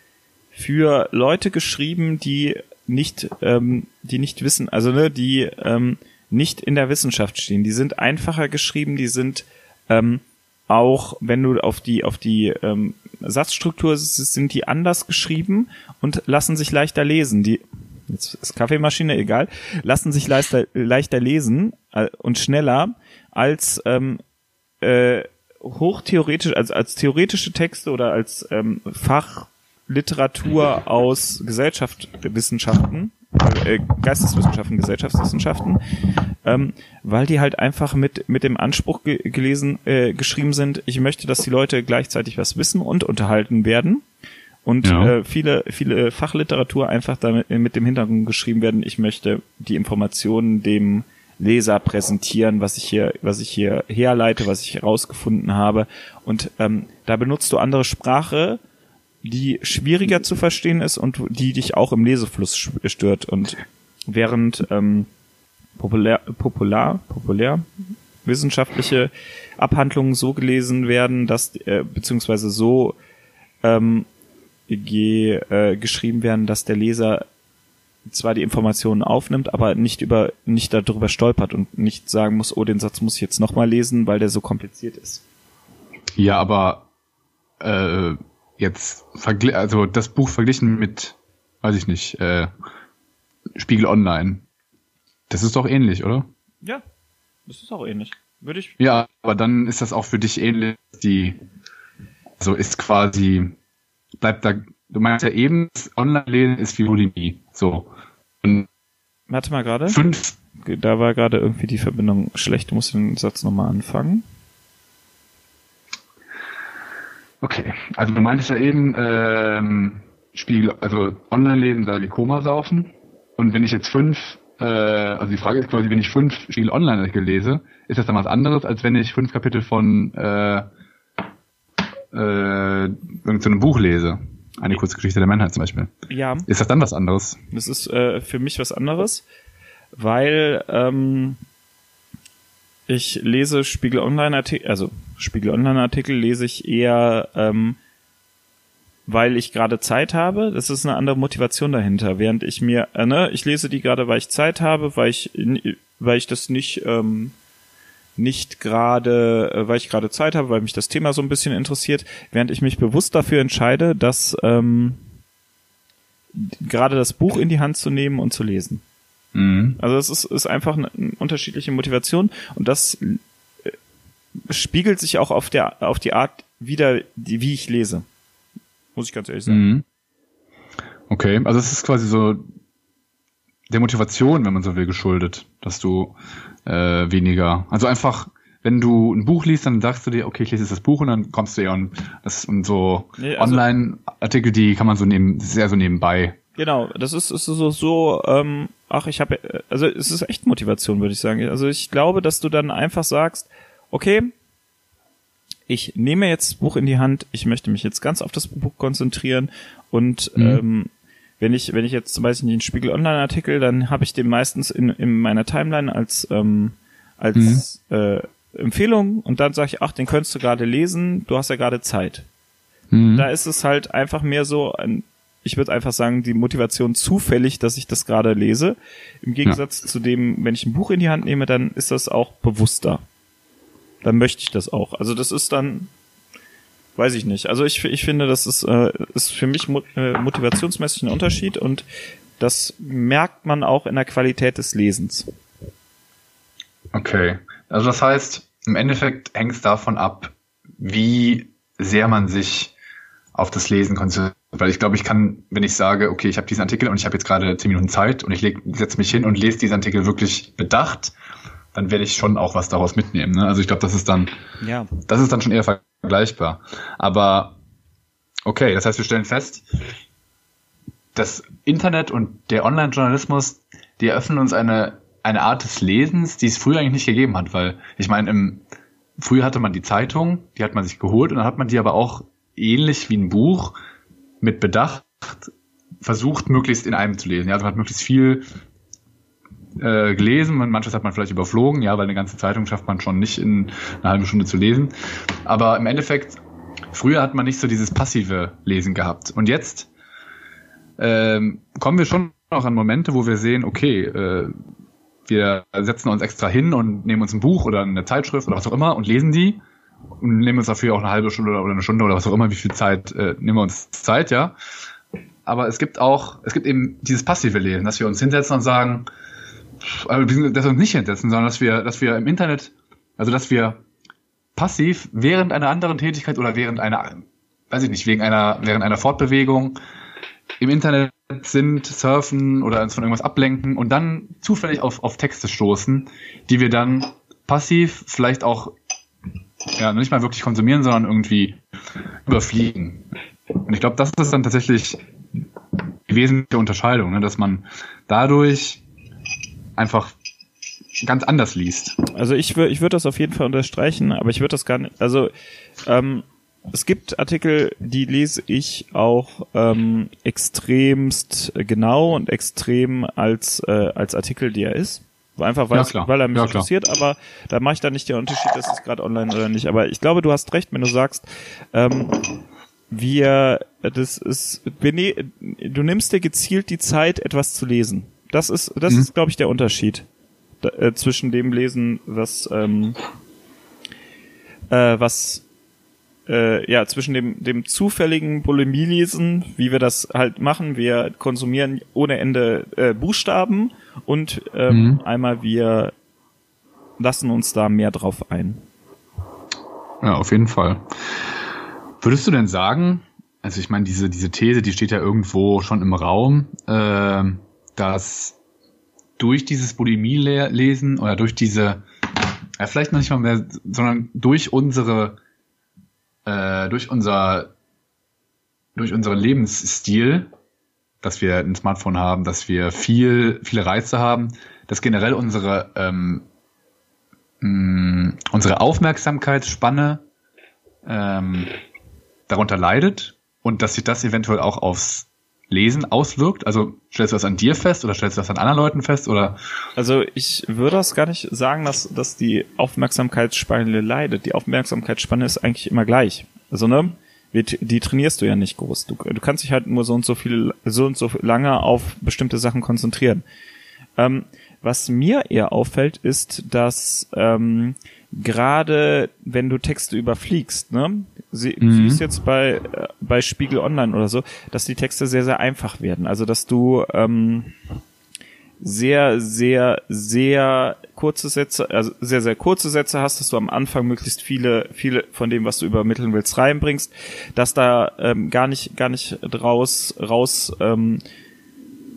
für Leute geschrieben, die nicht, ähm, die nicht wissen, also ne, die ähm, nicht in der Wissenschaft stehen. Die sind einfacher geschrieben, die sind ähm, auch, wenn du auf die auf die ähm, Satzstruktur sind die anders geschrieben und lassen sich leichter lesen. Die jetzt ist Kaffeemaschine egal, lassen sich leichter leichter lesen und schneller als ähm, äh, hochtheoretisch, als, als theoretische Texte oder als ähm, Fachliteratur aus Gesellschaftswissenschaften, äh, Geisteswissenschaften, Gesellschaftswissenschaften, ähm, weil die halt einfach mit, mit dem Anspruch ge gelesen, äh, geschrieben sind, ich möchte, dass die Leute gleichzeitig was wissen und unterhalten werden. Und Ja. äh, viele, viele Fachliteratur einfach damit, mit dem Hintergrund geschrieben werden, ich möchte die Informationen dem Leser präsentieren, was ich hier, was ich hier herleite, was ich herausgefunden habe. Und ähm, da benutzt du andere Sprache, die schwieriger zu verstehen ist und die dich auch im Lesefluss stört. Und während ähm, populär, popular, populär wissenschaftliche Abhandlungen so gelesen werden, dass äh, beziehungsweise so ähm, ge, äh, geschrieben werden, dass der Leser zwar die Informationen aufnimmt, aber nicht über nicht darüber stolpert und nicht sagen muss, oh, den Satz muss ich jetzt nochmal lesen, weil der so kompliziert ist. Ja, aber äh, jetzt also das Buch verglichen mit, weiß ich nicht, äh, Spiegel Online. Das ist doch ähnlich, oder? Ja, das ist auch ähnlich. Würde ich. Ja, aber dann ist das auch für dich ähnlich. Die so ist quasi bleibt da. Du meinst ja eben, Online-Lesen ist wie Bulimie. So und Warte mal gerade. fünf. Da war gerade irgendwie die Verbindung schlecht. Du musst den Satz nochmal anfangen. Okay, also du meintest ja eben ähm, Spiegel, also Online-Lesen da wie Koma saufen. Und wenn ich jetzt fünf, äh, also die Frage ist quasi, wenn ich fünf Spiegel Online-Artikel lese, ist das dann was anderes, als wenn ich fünf Kapitel von äh, äh, irgendeinem so Buch lese? Eine kurze Geschichte der Menschheit zum Beispiel. Ja, Ist das dann was anderes? das ist äh, für mich was anderes, weil ähm, ich lese Spiegel Online Artikel, also Spiegel Online Artikel lese ich eher, ähm, weil ich gerade Zeit habe. Das ist eine andere Motivation dahinter. Während ich mir, äh, ne, ich lese die gerade, weil ich Zeit habe, weil ich, weil ich das nicht ähm, nicht gerade, äh, weil ich gerade Zeit habe, weil mich das Thema so ein bisschen interessiert, während ich mich bewusst dafür entscheide, dass ähm, gerade das Buch in die Hand zu nehmen und zu lesen. Mhm. Also es ist, ist einfach eine, eine unterschiedliche Motivation und das äh, spiegelt sich auch auf der auf die Art wieder, die, wie ich lese. Muss ich ganz ehrlich sagen. Mhm. Okay, also es ist quasi so der Motivation, wenn man so will, geschuldet, dass du äh, weniger, also einfach, wenn du ein Buch liest, dann sagst du dir, okay, ich lese jetzt das Buch und dann kommst du ja und das und so Nee, also- Online-Artikel, die kann man so neben, sehr so nebenbei. Genau, das ist, ist so, so ähm, ach, ich habe, also es ist echt Motivation, würde ich sagen. Also ich glaube, dass du dann einfach sagst, okay, ich nehme jetzt das Buch in die Hand, ich möchte mich jetzt ganz auf das Buch konzentrieren und Mhm. ähm, wenn ich, wenn ich jetzt zum Beispiel den Spiegel Online-Artikel, dann habe ich den meistens in, in meiner Timeline als, ähm, als äh, Empfehlung und dann sage ich, ach, den könntest du gerade lesen, du hast ja gerade Zeit. Mhm. Da ist es halt einfach mehr so ein, ich würde einfach sagen, die Motivation zufällig, dass ich das gerade lese. Im Gegensatz zu dem, wenn ich ein Buch in die Hand nehme, dann ist das auch bewusster. Dann möchte ich das auch. Also das ist dann, weiß ich nicht. Also ich, ich finde, das ist, äh, ist für mich mo äh, motivationsmäßig ein Unterschied und das merkt man auch in der Qualität des Lesens. Okay. Also das heißt, im Endeffekt hängt es davon ab, wie sehr man sich auf das Lesen konzentriert. Weil ich glaube, ich kann, wenn ich sage, okay, ich habe diesen Artikel und ich habe jetzt gerade zehn Minuten Zeit und ich setze mich hin und lese diesen Artikel wirklich bedacht, dann werde ich schon auch was daraus mitnehmen. Ne? Also ich glaube, das ist dann, Ja. das ist dann schon eher vergleichbar. Aber okay, das heißt, wir stellen fest, das Internet und der Online-Journalismus, die eröffnen uns eine, eine Art des Lesens, die es früher eigentlich nicht gegeben hat, weil ich meine, im, früher hatte man die Zeitung, die hat man sich geholt und dann hat man die aber auch ähnlich wie ein Buch mit Bedacht versucht, möglichst in einem zu lesen. Ja, also man hat möglichst viel äh, gelesen und manches hat man vielleicht überflogen, ja, weil eine ganze Zeitung schafft man schon nicht in einer halben Stunde zu lesen. Aber im Endeffekt, früher hat man nicht so dieses passive Lesen gehabt. Und jetzt ähm, kommen wir schon noch an Momente, wo wir sehen, okay, äh, wir setzen uns extra hin und nehmen uns ein Buch oder eine Zeitschrift oder was auch immer und lesen die und nehmen uns dafür auch eine halbe Stunde oder eine Stunde oder was auch immer, wie viel Zeit äh, nehmen wir uns Zeit, ja. Aber es gibt auch, es gibt eben dieses passive Lesen, dass wir uns hinsetzen und sagen, also dass wir uns nicht hinsetzen, sondern dass wir, dass wir im Internet, also dass wir passiv während einer anderen Tätigkeit oder während einer, weiß ich nicht, wegen einer, während einer Fortbewegung im Internet sind, surfen oder uns von irgendwas ablenken und dann zufällig auf, auf Texte stoßen, die wir dann passiv vielleicht auch ja, nicht mal wirklich konsumieren, sondern irgendwie überfliegen. Und ich glaube, das ist dann tatsächlich die wesentliche Unterscheidung, ne, dass man dadurch einfach ganz anders liest. Also ich würde ich würde das auf jeden Fall unterstreichen, aber ich würde das gar nicht, also ähm, es gibt Artikel, die lese ich auch ähm, extremst genau und extrem als äh, als Artikel, die er ist. Einfach weil, ja, weil er mich ja, interessiert, aber da mache ich dann nicht den Unterschied, dass es gerade online oder nicht. Aber ich glaube, du hast recht, wenn du sagst, ähm, wir, das ist, wir ne, du nimmst dir gezielt die Zeit, etwas zu lesen. Das ist, das mhm. ist, glaube ich, der Unterschied da, äh, zwischen dem Lesen, was, ähm, äh, was äh, ja, zwischen dem, dem zufälligen Bulimie-Lesen, wie wir das halt machen, wir konsumieren ohne Ende äh, Buchstaben und ähm, mhm. einmal wir lassen uns da mehr drauf ein. Ja, auf jeden Fall. Würdest du denn sagen, also ich meine, diese, diese These, die steht ja irgendwo schon im Raum, äh, dass durch dieses Bulimie-Lesen oder durch diese, ja, vielleicht noch nicht mal mehr, sondern durch unsere äh, durch unser durch unseren Lebensstil, dass wir ein Smartphone haben, dass wir viel viele Reize haben, dass generell unsere ähm, mh, mm, unsere Aufmerksamkeitsspanne ähm, darunter leidet und dass sich das eventuell auch aufs Lesen auswirkt? Also stellst du das an dir fest oder stellst du das an anderen Leuten fest oder? Also ich würde das gar nicht sagen, dass, dass die Aufmerksamkeitsspanne leidet. Die Aufmerksamkeitsspanne ist eigentlich immer gleich. Also ne, die trainierst du ja nicht groß. Du, du kannst dich halt nur so und so viel, so und so lange auf bestimmte Sachen konzentrieren. Ähm, was mir eher auffällt, ist, dass ähm, gerade wenn du Texte überfliegst, ne, sie, mhm. siehst jetzt bei äh, bei Spiegel Online oder so, dass die Texte sehr sehr einfach werden. Also dass du ähm, sehr sehr sehr kurze Sätze, also sehr sehr kurze Sätze hast, dass du am Anfang möglichst viele viele von dem, was du übermitteln willst, reinbringst, dass da ähm, gar nicht gar nicht draus raus ähm,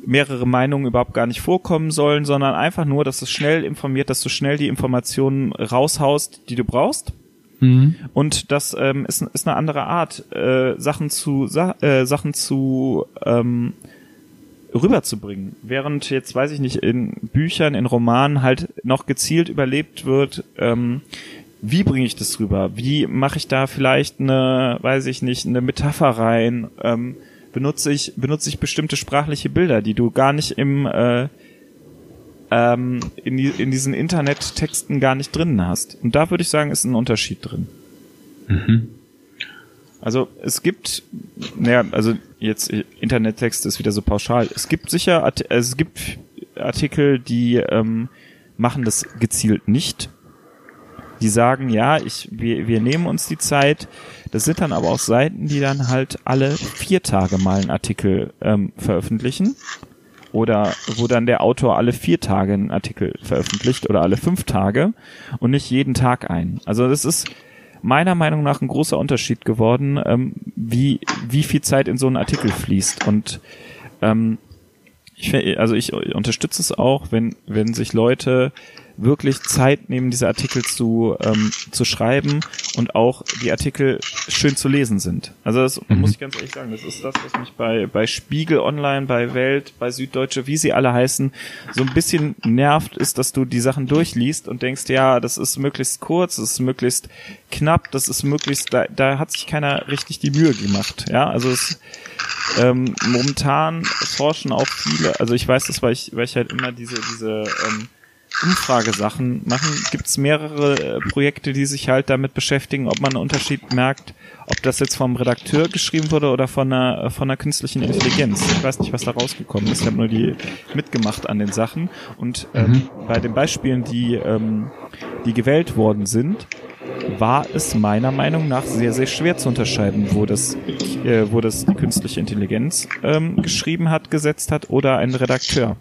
mehrere Meinungen überhaupt gar nicht vorkommen sollen, sondern einfach nur, dass es schnell informiert, dass du schnell die Informationen raushaust, die du brauchst. Mhm. Und das ähm, ist, ist eine andere Art, äh, Sachen zu Sa äh, Sachen zu ähm, rüberzubringen. Während jetzt, weiß ich nicht, in Büchern, in Romanen halt noch gezielt überlebt wird, ähm, wie bringe ich das rüber? Wie mache ich da vielleicht eine, weiß ich nicht, eine Metapher rein? Ähm, benutze ich, benutze ich bestimmte sprachliche Bilder, die du gar nicht im äh, ähm, in, die, in diesen Internettexten gar nicht drin hast. Und da würde ich sagen, ist ein Unterschied drin. Mhm. Also es gibt, naja, also jetzt Internettext ist wieder so pauschal. Es gibt sicher, es gibt Artikel, die ähm, machen das gezielt nicht die sagen, ja, ich, wir, wir nehmen uns die Zeit. Das sind dann aber auch Seiten, die dann halt alle vier Tage mal einen Artikel ähm, veröffentlichen. Oder wo dann der Autor alle vier Tage einen Artikel veröffentlicht oder alle fünf Tage und nicht jeden Tag einen. Also das ist meiner Meinung nach ein großer Unterschied geworden, ähm, wie, wie viel Zeit in so einen Artikel fließt. Und ähm, ich, also ich unterstütze es auch, wenn, wenn sich Leute wirklich Zeit nehmen, diese Artikel zu, ähm, zu schreiben und auch die Artikel schön zu lesen sind. Also das mhm. muss ich ganz ehrlich sagen, das ist das, was mich bei, bei Spiegel Online, bei Welt, bei Süddeutsche, wie sie alle heißen, so ein bisschen nervt, ist, dass du die Sachen durchliest und denkst, ja, das ist möglichst kurz, das ist möglichst knapp, das ist möglichst, da, da hat sich keiner richtig die Mühe gemacht. Ja, also es, ähm, momentan forschen auch viele, also ich weiß das, weil ich, weil ich halt immer diese, diese ähm, Umfragesachen machen, gibt es mehrere äh, Projekte, die sich halt damit beschäftigen, ob man einen Unterschied merkt, ob das jetzt vom Redakteur geschrieben wurde oder von einer, von einer künstlichen Intelligenz. Ich weiß nicht, was da rausgekommen ist. Ich habe nur die mitgemacht an den Sachen. Und ähm, mhm. bei den Beispielen, die, ähm, die gewählt worden sind, war es meiner Meinung nach sehr, sehr schwer zu unterscheiden, wo das, äh, wo das die künstliche Intelligenz ähm, geschrieben hat, gesetzt hat oder ein Redakteur.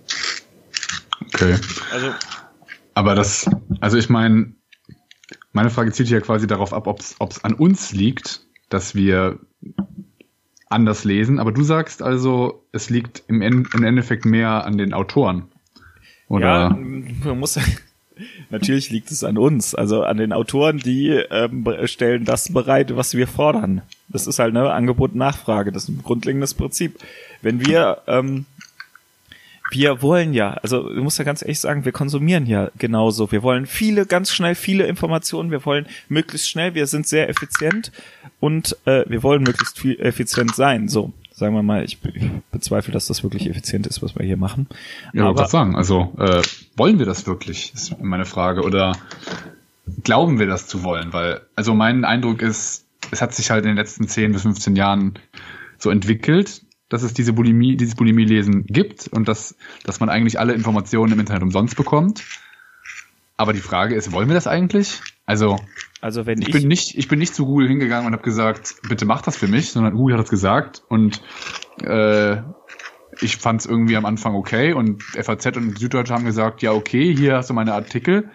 Okay. Also, Aber das, also ich meine, meine Frage zielt ja quasi darauf ab, ob es an uns liegt, dass wir anders lesen. Aber du sagst also, es liegt im, im Endeffekt mehr an den Autoren. Oder? Ja, man muss natürlich liegt es an uns, also an den Autoren, die ähm, stellen das bereit, was wir fordern. Das ist halt eine Angebot-Nachfrage, das ist ein grundlegendes Prinzip. Wenn wir ähm, wir wollen ja, also du musst ja ganz ehrlich sagen, wir konsumieren ja genauso. Wir wollen viele, ganz schnell viele Informationen, wir wollen möglichst schnell, wir sind sehr effizient und äh, wir wollen möglichst viel effizient sein. So, sagen wir mal, ich, ich bezweifle, dass das wirklich effizient ist, was wir hier machen. Ja, aber was sagen, also äh, wollen wir das wirklich, ist meine Frage. Oder glauben wir das zu wollen? Weil, also mein Eindruck ist, es hat sich halt in den letzten 10 bis 15 Jahren so entwickelt, dass es diese Bulimie, dieses Bulimie-Lesen gibt und dass, dass man eigentlich alle Informationen im Internet umsonst bekommt. Aber die Frage ist, wollen wir das eigentlich? Also, also wenn ich, ich bin nicht, ich bin nicht zu Google hingegangen und habe gesagt, bitte mach das für mich, sondern Google hat das gesagt und äh, ich fand es irgendwie am Anfang okay und FAZ und Süddeutsche haben gesagt, ja okay, hier hast du meine Artikel,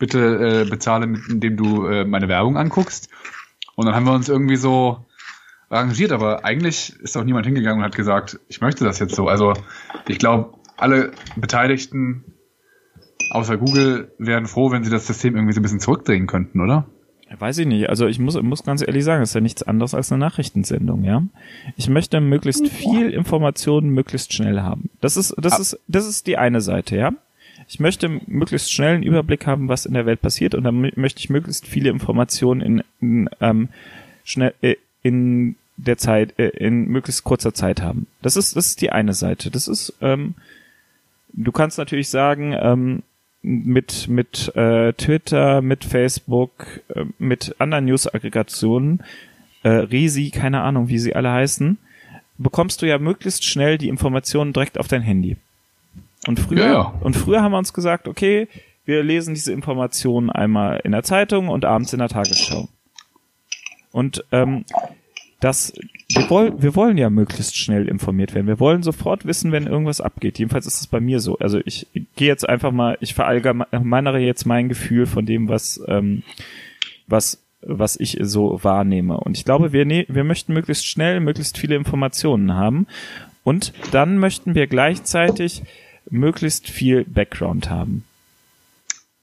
bitte äh, bezahle, indem du äh, meine Werbung anguckst. Und dann haben wir uns irgendwie so arrangiert, aber eigentlich ist auch niemand hingegangen und hat gesagt, ich möchte das jetzt so. Also ich glaube, alle Beteiligten außer Google wären froh, wenn sie das System irgendwie so ein bisschen zurückdrehen könnten, oder? Weiß ich nicht. Also ich muss, muss ganz ehrlich sagen, es ist ja nichts anderes als eine Nachrichtensendung, ja. Ich möchte möglichst viel Informationen möglichst schnell haben. Das ist, das ah. ist, das ist die eine Seite, ja. Ich möchte möglichst schnell einen Überblick haben, was in der Welt passiert, und dann möchte ich möglichst viele Informationen in, in ähm, schnell äh, in der Zeit, äh, in möglichst kurzer Zeit haben. Das ist, das ist die eine Seite. Das ist, ähm, du kannst natürlich sagen, ähm, mit mit äh, Twitter, mit Facebook, äh, mit anderen News-Aggregationen, äh, Resi, keine Ahnung, wie sie alle heißen, bekommst du ja möglichst schnell die Informationen direkt auf dein Handy. Und früher ja, ja. und früher haben wir uns gesagt, okay, wir lesen diese Informationen einmal in der Zeitung und abends in der Tagesschau. Und ähm, dass wir wollen, wir wollen ja möglichst schnell informiert werden. Wir wollen sofort wissen, wenn irgendwas abgeht. Jedenfalls ist es bei mir so. Also ich gehe jetzt einfach mal, ich verallgemeinere jetzt mein Gefühl von dem, was, ähm, was, was ich so wahrnehme. Und ich glaube, wir, ne wir möchten möglichst schnell, möglichst viele Informationen haben. Und dann möchten wir gleichzeitig möglichst viel Background haben.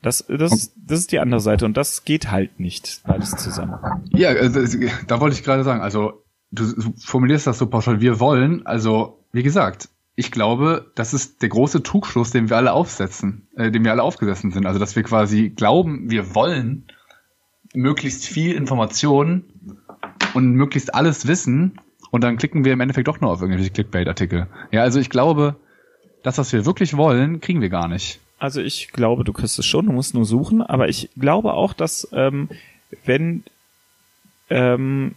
Das, das, das ist die andere Seite und das geht halt nicht beides zusammen. Ja, also, da wollte ich gerade sagen, also du formulierst das so pauschal, wir wollen, also wie gesagt, ich glaube, das ist der große Trugschluss, den wir alle aufsetzen, äh, dem wir alle aufgesessen sind. Also dass wir quasi glauben, wir wollen möglichst viel Information und möglichst alles wissen und dann klicken wir im Endeffekt doch nur auf irgendwelche Clickbait-Artikel. Ja, also ich glaube, das, was wir wirklich wollen, kriegen wir gar nicht. Also ich glaube, du kriegst es schon, du musst nur suchen, aber ich glaube auch, dass ähm, wenn ähm,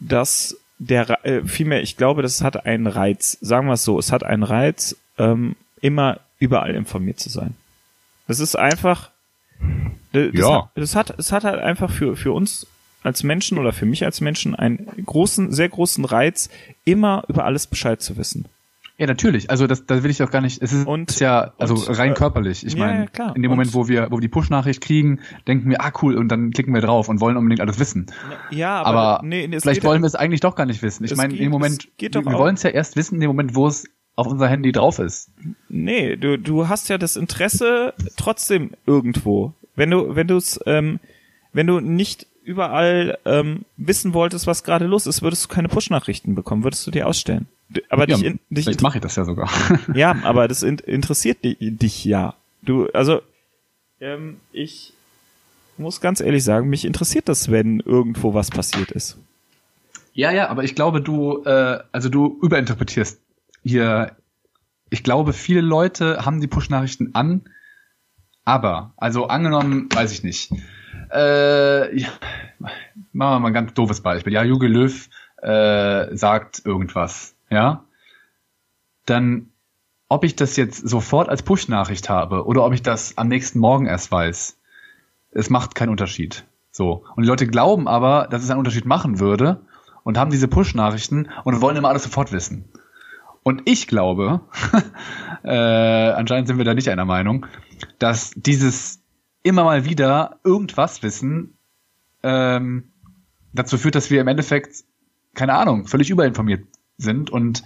dass der äh, vielmehr, ich glaube, das hat einen Reiz, sagen wir es so, es hat einen Reiz, ähm, immer überall informiert zu sein. Das ist einfach, das, ja. hat, das hat, es hat halt einfach für, für uns als Menschen oder für mich als Menschen einen großen, sehr großen Reiz, immer über alles Bescheid zu wissen. Ja, natürlich. Also das, das will ich auch gar nicht. Es ist, und, ist ja also und, rein äh, körperlich. Ich ja, meine, ja, in dem Moment, wo wir, wo wir die Push-Nachricht kriegen, denken wir, ah cool, und dann klicken wir drauf und wollen unbedingt alles wissen. Ja, aber, aber nee, vielleicht wollen wir es eigentlich doch gar nicht wissen. Ich meine, in dem Moment, wir, wir wollen es ja erst wissen, in dem Moment, wo es auf unser Handy drauf ist. Nee, du, du hast ja das Interesse trotzdem irgendwo. Wenn du, wenn du es, ähm, wenn du nicht überall ähm, wissen wolltest, was gerade los ist, würdest du keine Push-Nachrichten bekommen, würdest du dir ausstellen. Aber ja, dich, in, dich vielleicht mache ich das ja sogar. ja, aber das in, interessiert dich, dich ja. Du, also ähm, ich muss ganz ehrlich sagen, mich interessiert das, wenn irgendwo was passiert ist. Ja, ja, aber ich glaube, du, äh, also du überinterpretierst hier. Ich glaube, viele Leute haben die Push-Nachrichten an, aber, also angenommen, weiß ich nicht. Äh, ja, machen wir mal ein ganz doofes Beispiel. Ja, Juge Löw äh, sagt irgendwas, ja. Dann, ob ich das jetzt sofort als Push-Nachricht habe oder ob ich das am nächsten Morgen erst weiß, es macht keinen Unterschied. So. Und die Leute glauben aber, dass es einen Unterschied machen würde und haben diese Push-Nachrichten und wollen immer alles sofort wissen. Und ich glaube, äh, anscheinend sind wir da nicht einer Meinung, dass dieses immer mal wieder irgendwas wissen ähm, dazu führt, dass wir im Endeffekt, keine Ahnung, völlig überinformiert sind und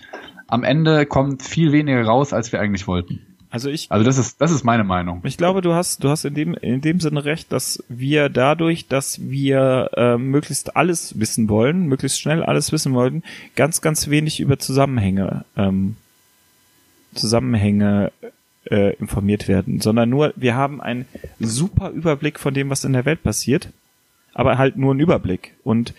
am Ende kommt viel weniger raus, als wir eigentlich wollten. Also ich. Also das ist, das ist meine Meinung. Ich glaube, du hast, du hast in dem, in dem Sinne recht, dass wir dadurch, dass wir äh, möglichst alles wissen wollen, möglichst schnell alles wissen wollten, ganz, ganz wenig über Zusammenhänge, ähm, Zusammenhänge äh, informiert werden, sondern nur, wir haben einen super Überblick von dem, was in der Welt passiert, aber halt nur einen Überblick. Und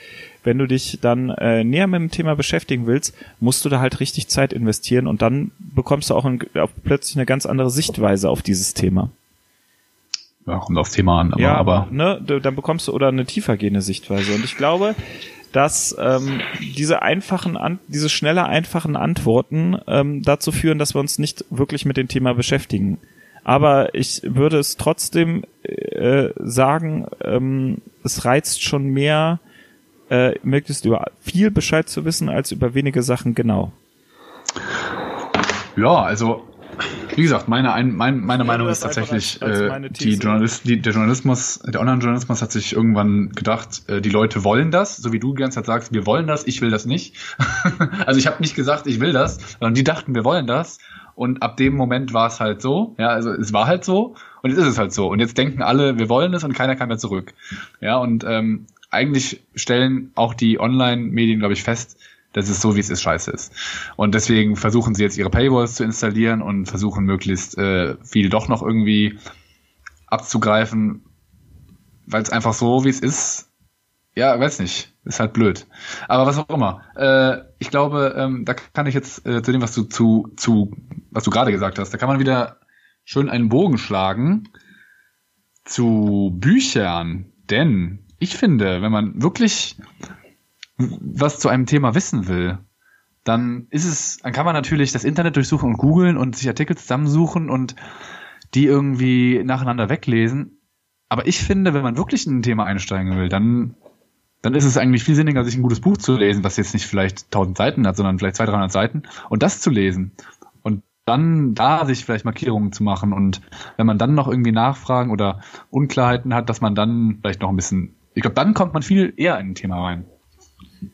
wenn du dich dann äh, näher mit dem Thema beschäftigen willst, musst du da halt richtig Zeit investieren und dann bekommst du auch, ein, auch plötzlich eine ganz andere Sichtweise auf dieses Thema. Ja, kommt aufs Thema an, aber, ja, aber ne, dann bekommst du oder eine tiefergehende Sichtweise. Und ich glaube, dass ähm, diese einfachen, an, diese schnelle, einfachen Antworten ähm, dazu führen, dass wir uns nicht wirklich mit dem Thema beschäftigen. Aber ich würde es trotzdem äh, sagen, ähm, es reizt schon mehr, äh, möglichst über viel Bescheid zu wissen, als über wenige Sachen genau. Ja, also wie gesagt, meine, ein, mein, meine ja, Meinung ist tatsächlich, als, als äh, die Journalist, die, der Journalismus, der Online-Journalismus hat sich irgendwann gedacht, äh, die Leute wollen das, so wie du die ganze Zeit sagst, wir wollen das, ich will das nicht. also ich habe nicht gesagt, ich will das, sondern die dachten, wir wollen das. Und ab dem Moment war es halt so, ja, also es war halt so und jetzt ist es halt so. Und jetzt denken alle, wir wollen es und keiner kann mehr zurück. Ja, und ähm, eigentlich stellen auch die Online-Medien, glaube ich, fest, dass es so, wie es ist, scheiße ist. Und deswegen versuchen sie jetzt ihre Paywalls zu installieren und versuchen möglichst äh, viel doch noch irgendwie abzugreifen, weil es einfach so, wie es ist, ja, weiß nicht, ist halt blöd. Aber was auch immer. Äh, ich glaube, ähm, da kann ich jetzt äh, zu dem, was du zu, zu, was du gerade gesagt hast, da kann man wieder schön einen Bogen schlagen zu Büchern, denn ich finde, wenn man wirklich was zu einem Thema wissen will, dann ist es, dann kann man natürlich das Internet durchsuchen und googeln und sich Artikel zusammensuchen und die irgendwie nacheinander weglesen. Aber ich finde, wenn man wirklich in ein Thema einsteigen will, dann, dann ist es eigentlich viel sinniger, sich ein gutes Buch zu lesen, was jetzt nicht vielleicht 1000 Seiten hat, sondern vielleicht 200, 300 Seiten und das zu lesen. Und dann da sich vielleicht Markierungen zu machen und wenn man dann noch irgendwie Nachfragen oder Unklarheiten hat, dass man dann vielleicht noch ein bisschen ich glaube, dann kommt man viel eher in ein Thema rein.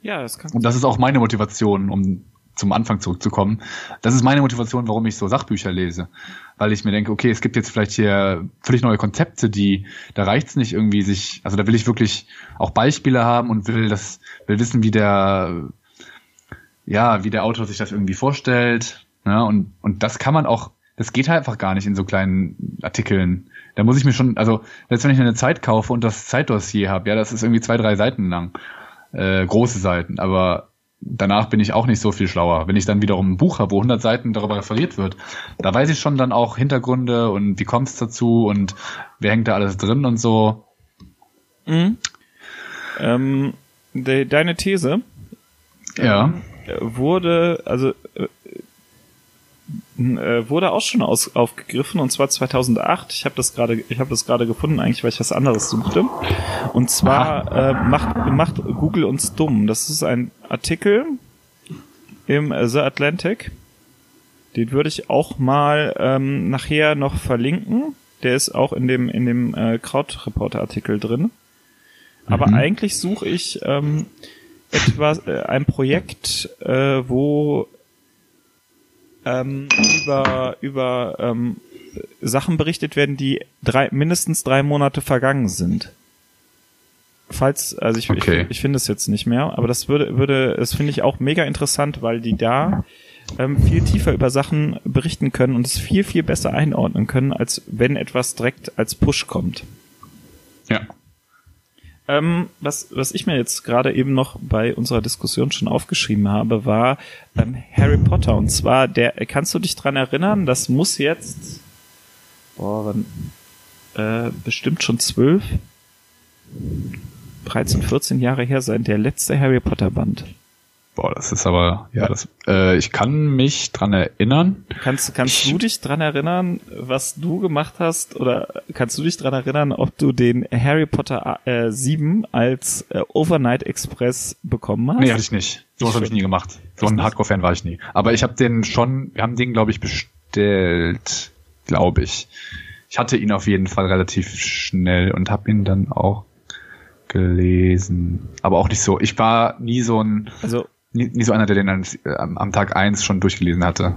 Ja, das kann. Und das ist auch meine Motivation, um zum Anfang zurückzukommen. Das ist meine Motivation, warum ich so Sachbücher lese. Weil ich mir denke, okay, es gibt jetzt vielleicht hier völlig neue Konzepte, die, da reicht's nicht irgendwie sich, also da will ich wirklich auch Beispiele haben und will das, will wissen, wie der, ja, wie der Autor sich das irgendwie vorstellt. Ja, und, und das kann man auch, das geht halt einfach gar nicht in so kleinen Artikeln. Da muss ich mir schon, also selbst wenn ich eine Zeit kaufe und das Zeitdossier habe, ja, das ist irgendwie zwei, drei Seiten lang. Äh, große Seiten, aber danach bin ich auch nicht so viel schlauer. Wenn ich dann wiederum ein Buch habe, wo 100 Seiten darüber referiert wird, da weiß ich schon dann auch Hintergründe und wie kommt es dazu und wer hängt da alles drin und so. Mhm. Ähm, de, deine These ja. Ähm, wurde, also äh, äh, wurde auch schon aus, aufgegriffen und zwar 2008. Ich habe das gerade, ich habe das gerade gefunden eigentlich, weil ich was anderes suchte. Und zwar äh, macht macht Google uns dumm. Das ist ein Artikel im The Atlantic. Den würde ich auch mal ähm, nachher noch verlinken. Der ist auch in dem in dem äh, Krautreporter Artikel drin. Aber mhm. eigentlich suche ich ähm, etwas äh, ein Projekt, äh, wo ähm, über, über ähm, Sachen berichtet werden, die drei, mindestens drei Monate vergangen sind. Falls, also ich, okay. ich, ich finde es jetzt nicht mehr, aber das würde, würde, das finde ich auch mega interessant, weil die da ähm, viel tiefer über Sachen berichten können und es viel, viel besser einordnen können, als wenn etwas direkt als Push kommt. Ja. Ähm, was, was ich mir jetzt gerade eben noch bei unserer Diskussion schon aufgeschrieben habe, war ähm, Harry Potter. Und zwar, der, kannst du dich dran erinnern, das muss jetzt, boah, wann, äh, bestimmt schon zwölf, 13, 14 Jahre her sein, der letzte Harry Potter Band. Boah, das ist aber, ja, das, äh, ich kann mich dran erinnern. Kannst, kannst du dich dran erinnern, was du gemacht hast? Oder kannst du dich dran erinnern, ob du den Harry Potter äh, 7 als äh, Overnight Express bekommen hast? Nee, hatte ich nicht. So habe ich nie gemacht. So ein Hardcore-Fan war ich nie. Aber ich habe den schon, wir haben den, glaube ich, bestellt, glaube ich. Ich hatte ihn auf jeden Fall relativ schnell und habe ihn dann auch gelesen. Aber auch nicht so. Ich war nie so ein. Also nie, nie so einer, der den am, am Tag eins schon durchgelesen hatte.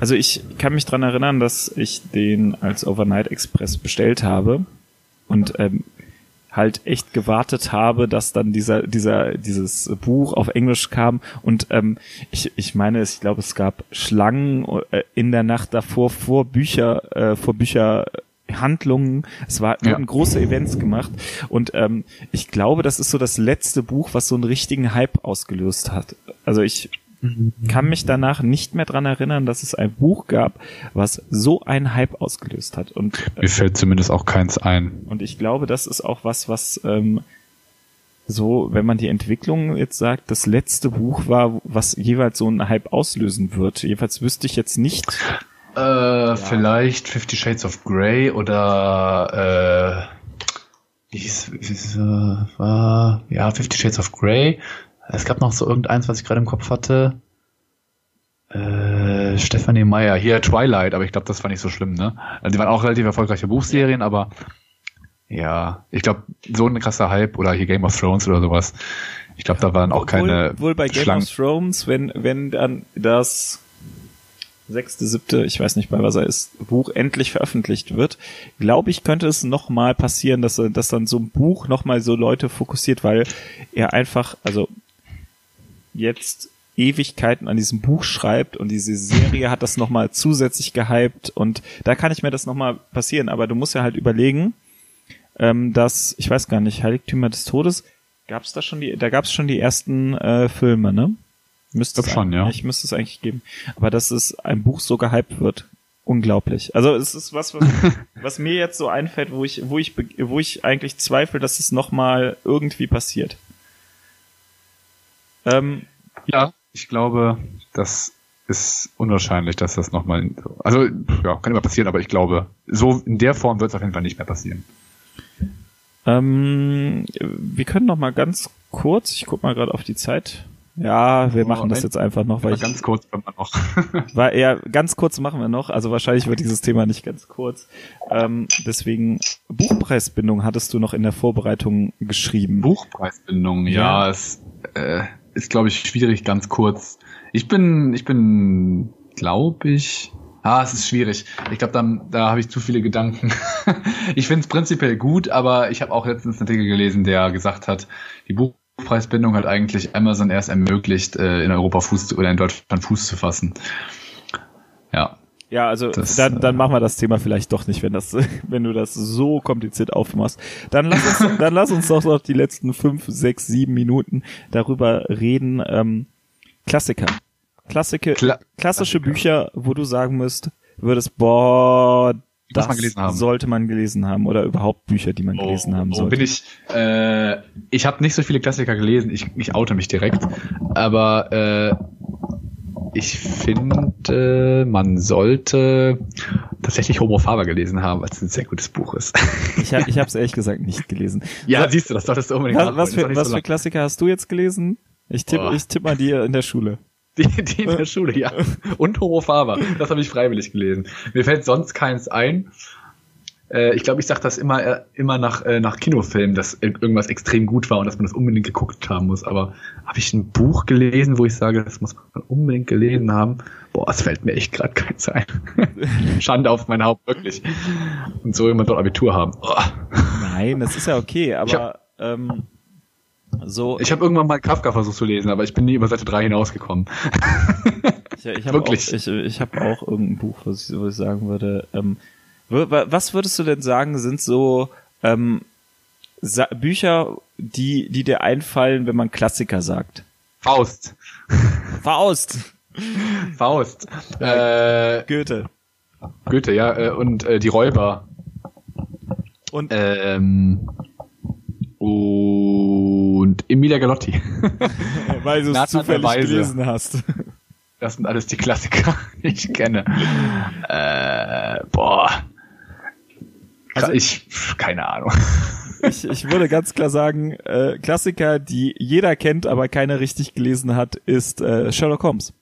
Also ich kann mich dran erinnern, dass ich den als Overnight Express bestellt habe und ähm, halt echt gewartet habe, dass dann dieser dieser dieses Buch auf Englisch kam und ähm, ich ich meine, ich glaube, es gab Schlangen äh, in der Nacht davor vor Bücher äh, vor Bücher Handlungen, es war, ja. wurden große Events gemacht und ähm, ich glaube, das ist so das letzte Buch, was so einen richtigen Hype ausgelöst hat. Also ich kann mich danach nicht mehr dran erinnern, dass es ein Buch gab, was so einen Hype ausgelöst hat. Und äh, mir fällt zumindest auch keins ein. Und ich glaube, das ist auch was, was ähm, so, wenn man die Entwicklung jetzt sagt, das letzte Buch war, was jeweils so einen Hype auslösen wird. Jedenfalls wüsste ich jetzt nicht. Äh, ja. Vielleicht Fifty Shades of Grey oder äh, wie hieß, wie hieß, äh, war, ja, Fifty Shades of Grey. Es gab noch so irgendeins, was ich gerade im Kopf hatte. Äh, Stephanie Meyer, hier Twilight, aber ich glaube, das war nicht so schlimm, ne? Also, die waren auch relativ erfolgreiche Buchserien, aber ja, ich glaube, so ein krasser Hype oder hier Game of Thrones oder sowas. Ich glaube, da waren auch keine. Wohl, wohl bei Game Schlangen. of Thrones, wenn, wenn dann das sechste, siebte, ich weiß nicht bei was er ist, Buch endlich veröffentlicht wird, glaube ich, könnte es nochmal passieren, dass, dass dann so ein Buch nochmal so Leute fokussiert, weil er einfach, also jetzt Ewigkeiten an diesem Buch schreibt und diese Serie hat das nochmal zusätzlich gehypt und da kann ich mir das nochmal passieren, aber du musst ja halt überlegen, ähm, dass, ich weiß gar nicht, Heiligtümer des Todes, gab es da schon die, da gab es schon die ersten äh, Filme, ne? Müsste es schon, ja. Ich müsste es eigentlich geben. Aber dass es ein Buch so gehypt wird, unglaublich. Also es ist was, was, was mir jetzt so einfällt, wo ich, wo ich, wo ich eigentlich zweifle, dass es nochmal irgendwie passiert. Ähm, ja, ich glaube, das ist unwahrscheinlich, dass das nochmal, also ja, kann immer passieren, aber ich glaube, so in der Form wird es auf jeden Fall nicht mehr passieren. Ähm, wir können noch mal ganz kurz, ich guck mal gerade auf die Zeit. Ja, wir oh, machen das jetzt einfach noch, weil ich, ganz kurz können wir noch. weil ja, ganz kurz machen wir noch. Also wahrscheinlich wird dieses Thema nicht ganz kurz. Ähm, deswegen Buchpreisbindung hattest du noch in der Vorbereitung geschrieben. Buchpreisbindung, ja, ja. es äh, ist glaube ich schwierig ganz kurz. Ich bin, ich bin, glaube ich. Ah, es ist schwierig. Ich glaube, da, da habe ich zu viele Gedanken. ich finde es prinzipiell gut, aber ich habe auch letztens einen Artikel gelesen, der gesagt hat, die Buch Preisbindung hat eigentlich Amazon erst ermöglicht, äh, in Europa Fuß zu, oder in Deutschland Fuß zu fassen. Ja. Ja, also das, dann, dann äh, machen wir das Thema vielleicht doch nicht, wenn das, wenn du das so kompliziert aufmachst. Dann lass uns, dann lass uns doch noch die letzten fünf, sechs, sieben Minuten darüber reden. Ähm, Klassiker. Klassiker, Kla klassische Bücher, wo du sagen müsst, würdest, boah, das man gelesen haben. sollte man gelesen haben oder überhaupt Bücher, die man oh, gelesen haben oh, sollte. Bin ich äh, ich habe nicht so viele Klassiker gelesen, ich, ich oute mich direkt, aber äh, ich finde, man sollte tatsächlich Homo Faber gelesen haben, weil es ein sehr gutes Buch ist. Ich, hab, ich habe es ehrlich gesagt nicht gelesen. Ja, was, siehst du, das solltest du unbedingt Was, was für, was so für Klassiker hast du jetzt gelesen? Ich tippe ich tipp mal dir in der Schule. Die, die in der Schule, ja. Und Homo Faber. Das habe ich freiwillig gelesen. Mir fällt sonst keins ein. Äh, ich glaube, ich sage das immer, äh, immer nach, äh, nach Kinofilmen, dass irgendwas extrem gut war und dass man das unbedingt geguckt haben muss. Aber habe ich ein Buch gelesen, wo ich sage, das muss man unbedingt gelesen haben? Boah, es fällt mir echt gerade keins ein. Schande auf mein Haupt, wirklich. Und so jemand dort Abitur haben. Oh. Nein, das ist ja okay, aber ähm, so. Ich habe irgendwann mal Kafka versucht zu lesen, aber ich bin nie über Seite 3 hinausgekommen. ich ich habe auch, ich, ich hab auch irgendein Buch, was ich, was ich sagen würde. Ähm, was würdest du denn sagen, sind so ähm, Sa Bücher, die, die dir einfallen, wenn man Klassiker sagt. Faust. Faust. Faust. Äh, Goethe. Goethe, ja, äh, und äh, die Räuber. Und Ähm, und Emilia Galotti. weil du es zufällig gelesen hast. Das sind alles die Klassiker, die ich kenne. Äh, boah. Also- ich, keine Ahnung. Ich, ich würde ganz klar sagen, äh, Klassiker, die jeder kennt, aber keiner richtig gelesen hat, ist äh, Sherlock Holmes.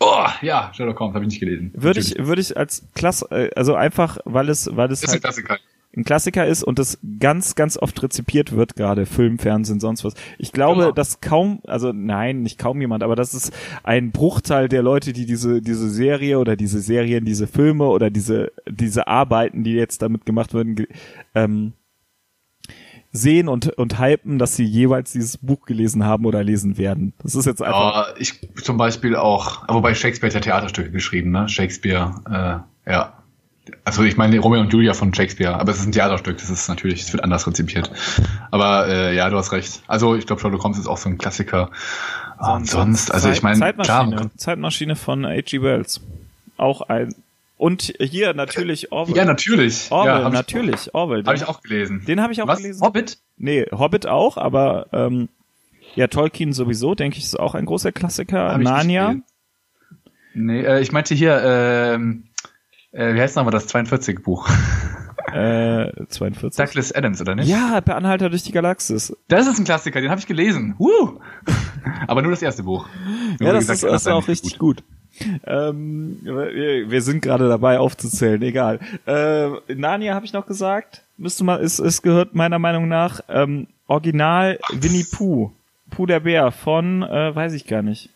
Oh, ja, Sherlock Holmes habe ich nicht gelesen. Würde ich, würde ich als Klass, äh, also einfach, weil es, weil es Das ist ein halt Klassiker. Ein Klassiker ist und das ganz, ganz oft rezipiert wird, gerade Film, Fernsehen, sonst was. Ich glaube, Genau. dass kaum, also nein, nicht kaum jemand, aber das ist ein Bruchteil der Leute, die diese, diese Serie oder diese Serien, diese Filme oder diese, diese Arbeiten, die jetzt damit gemacht werden, ähm, sehen und, und hypen, dass sie jeweils dieses Buch gelesen haben oder lesen werden. Das ist jetzt einfach. Ja, ich zum Beispiel auch, wobei Shakespeare hat ja Theaterstücke geschrieben, ne? Shakespeare, äh, ja. Also ich meine Romeo und Julia von Shakespeare, aber es ist ein Theaterstück, das ist natürlich, es wird anders rezipiert. Aber äh, ja, du hast recht. Also ich glaube, Sherlock Holmes ist auch so ein Klassiker. Und sonst, also ich meine, Zeitmaschine, klar, Zeitmaschine von H.G. Wells. Auch ein, und hier natürlich Orwell. ja natürlich. Orwell, ja, natürlich, Orwell. Ich, habe ich auch gelesen. Den habe ich auch Was? gelesen. Hobbit? Nee, Hobbit auch, aber ähm, ja, Tolkien sowieso, denke ich, ist auch ein großer Klassiker. Hab Narnia. Nee, äh, ich meinte hier, ähm, äh, wie heißt nochmal das 42 Buch? Äh, 42. Douglas Adams, oder nicht? Ja, Per Anhalter durch die Galaxis. Das ist ein Klassiker, den habe ich gelesen. Woo! Aber nur das erste Buch. Mir Ja, das gesagt, ist, das ist auch richtig gut. Ähm, wir, sind gerade dabei aufzuzählen, egal. Äh, Narnia habe ich noch gesagt. Müsste mal, es, es gehört meiner Meinung nach ähm, Original Winnie Pooh. Pooh der Bär von, äh, weiß ich gar nicht.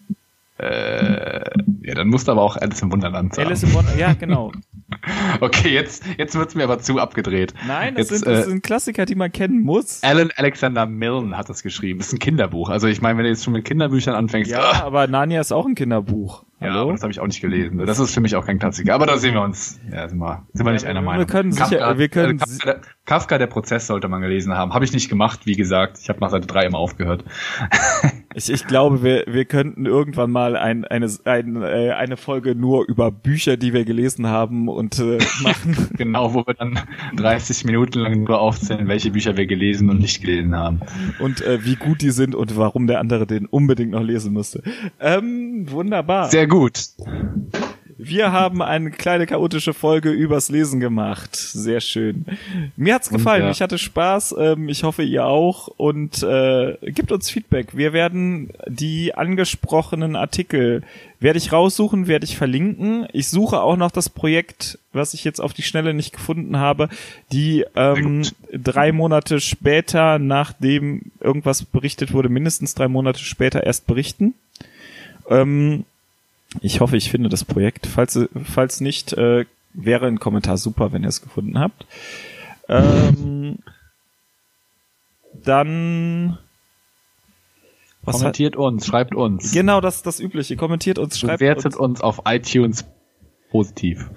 Äh, ja, dann musst du aber auch Alice im Wunderland sagen. Alice im Wonder, ja, genau. Okay, jetzt, jetzt wird's mir aber zu abgedreht. Nein, das, jetzt, sind, das äh, sind Klassiker, die man kennen muss. Alan Alexander Milne hat das geschrieben. Das ist ein Kinderbuch. Also ich meine, wenn du jetzt schon mit Kinderbüchern anfängst, Ja, ah, aber Narnia ist auch ein Kinderbuch. ja, Hallo? aber das habe ich auch nicht gelesen. Das ist für mich auch kein Klassiker. Aber da sehen wir uns, ja, sind wir, sind wir nicht Ja, einer wir Meinung. können sicher- wir können äh, Kafka, der, Kafka, der Prozess sollte man gelesen haben. Habe ich nicht gemacht, wie gesagt. Ich habe nach Seite 3 immer aufgehört. Ich, ich glaube, wir, wir könnten irgendwann mal ein, eine, ein, äh, eine Folge nur über Bücher, die wir gelesen haben und äh, machen. Genau, wo wir dann 30 Minuten lang nur aufzählen, welche Bücher wir gelesen und nicht gelesen haben. und äh, wie gut die sind und warum der andere den unbedingt noch lesen müsste. Ähm, wunderbar. Sehr gut. Wir haben eine kleine chaotische Folge übers Lesen gemacht. Sehr schön. Mir hat's gefallen. ja. Ich hatte Spaß. Ähm, ich hoffe, ihr auch. Und äh, gibt uns Feedback. Wir werden die angesprochenen Artikel werde ich raussuchen, werde ich verlinken. Ich suche auch noch das Projekt, was ich jetzt auf die Schnelle nicht gefunden habe, die ähm, drei Monate später, nachdem irgendwas berichtet wurde, mindestens drei Monate später erst berichten. Ähm, ich hoffe, ich finde das Projekt. Falls, falls nicht, äh, wäre ein Kommentar super, wenn ihr es gefunden habt. Ähm, dann was hat, Kommentiert uns, schreibt uns. genau das das übliche. Kommentiert uns, schreibt Bewertet uns. uns. auf iTunes positiv.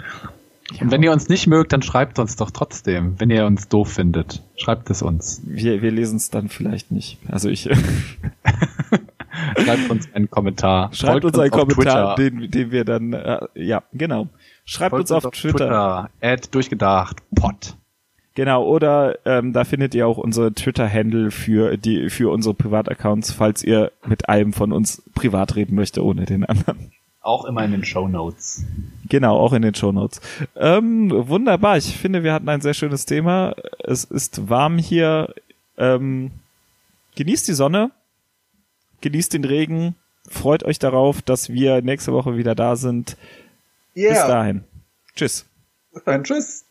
Und wenn ihr uns nicht mögt, dann schreibt uns doch trotzdem. Wenn ihr uns doof findet, schreibt es uns. Wir, wir lesen es dann vielleicht nicht. Also ich Schreibt uns einen Kommentar. schreibt Folgt uns einen auf Kommentar, Twitter. den, den wir dann äh, ja genau. Schreibt Folgt uns auf Twitter. Add durchgedacht. Pod. Genau, oder ähm, da findet ihr auch unsere Twitter-Handle für die für unsere Privataccounts, falls ihr mit einem von uns privat reden möchte, ohne den anderen. Auch immer in den Show Notes. Genau, auch in den Shownotes. Ähm, wunderbar, ich finde, wir hatten ein sehr schönes Thema. Es ist warm hier. Ähm, genießt die Sonne, genießt den Regen, freut euch darauf, dass wir nächste Woche wieder da sind. Bis dahin. Tschüss. Tschüss.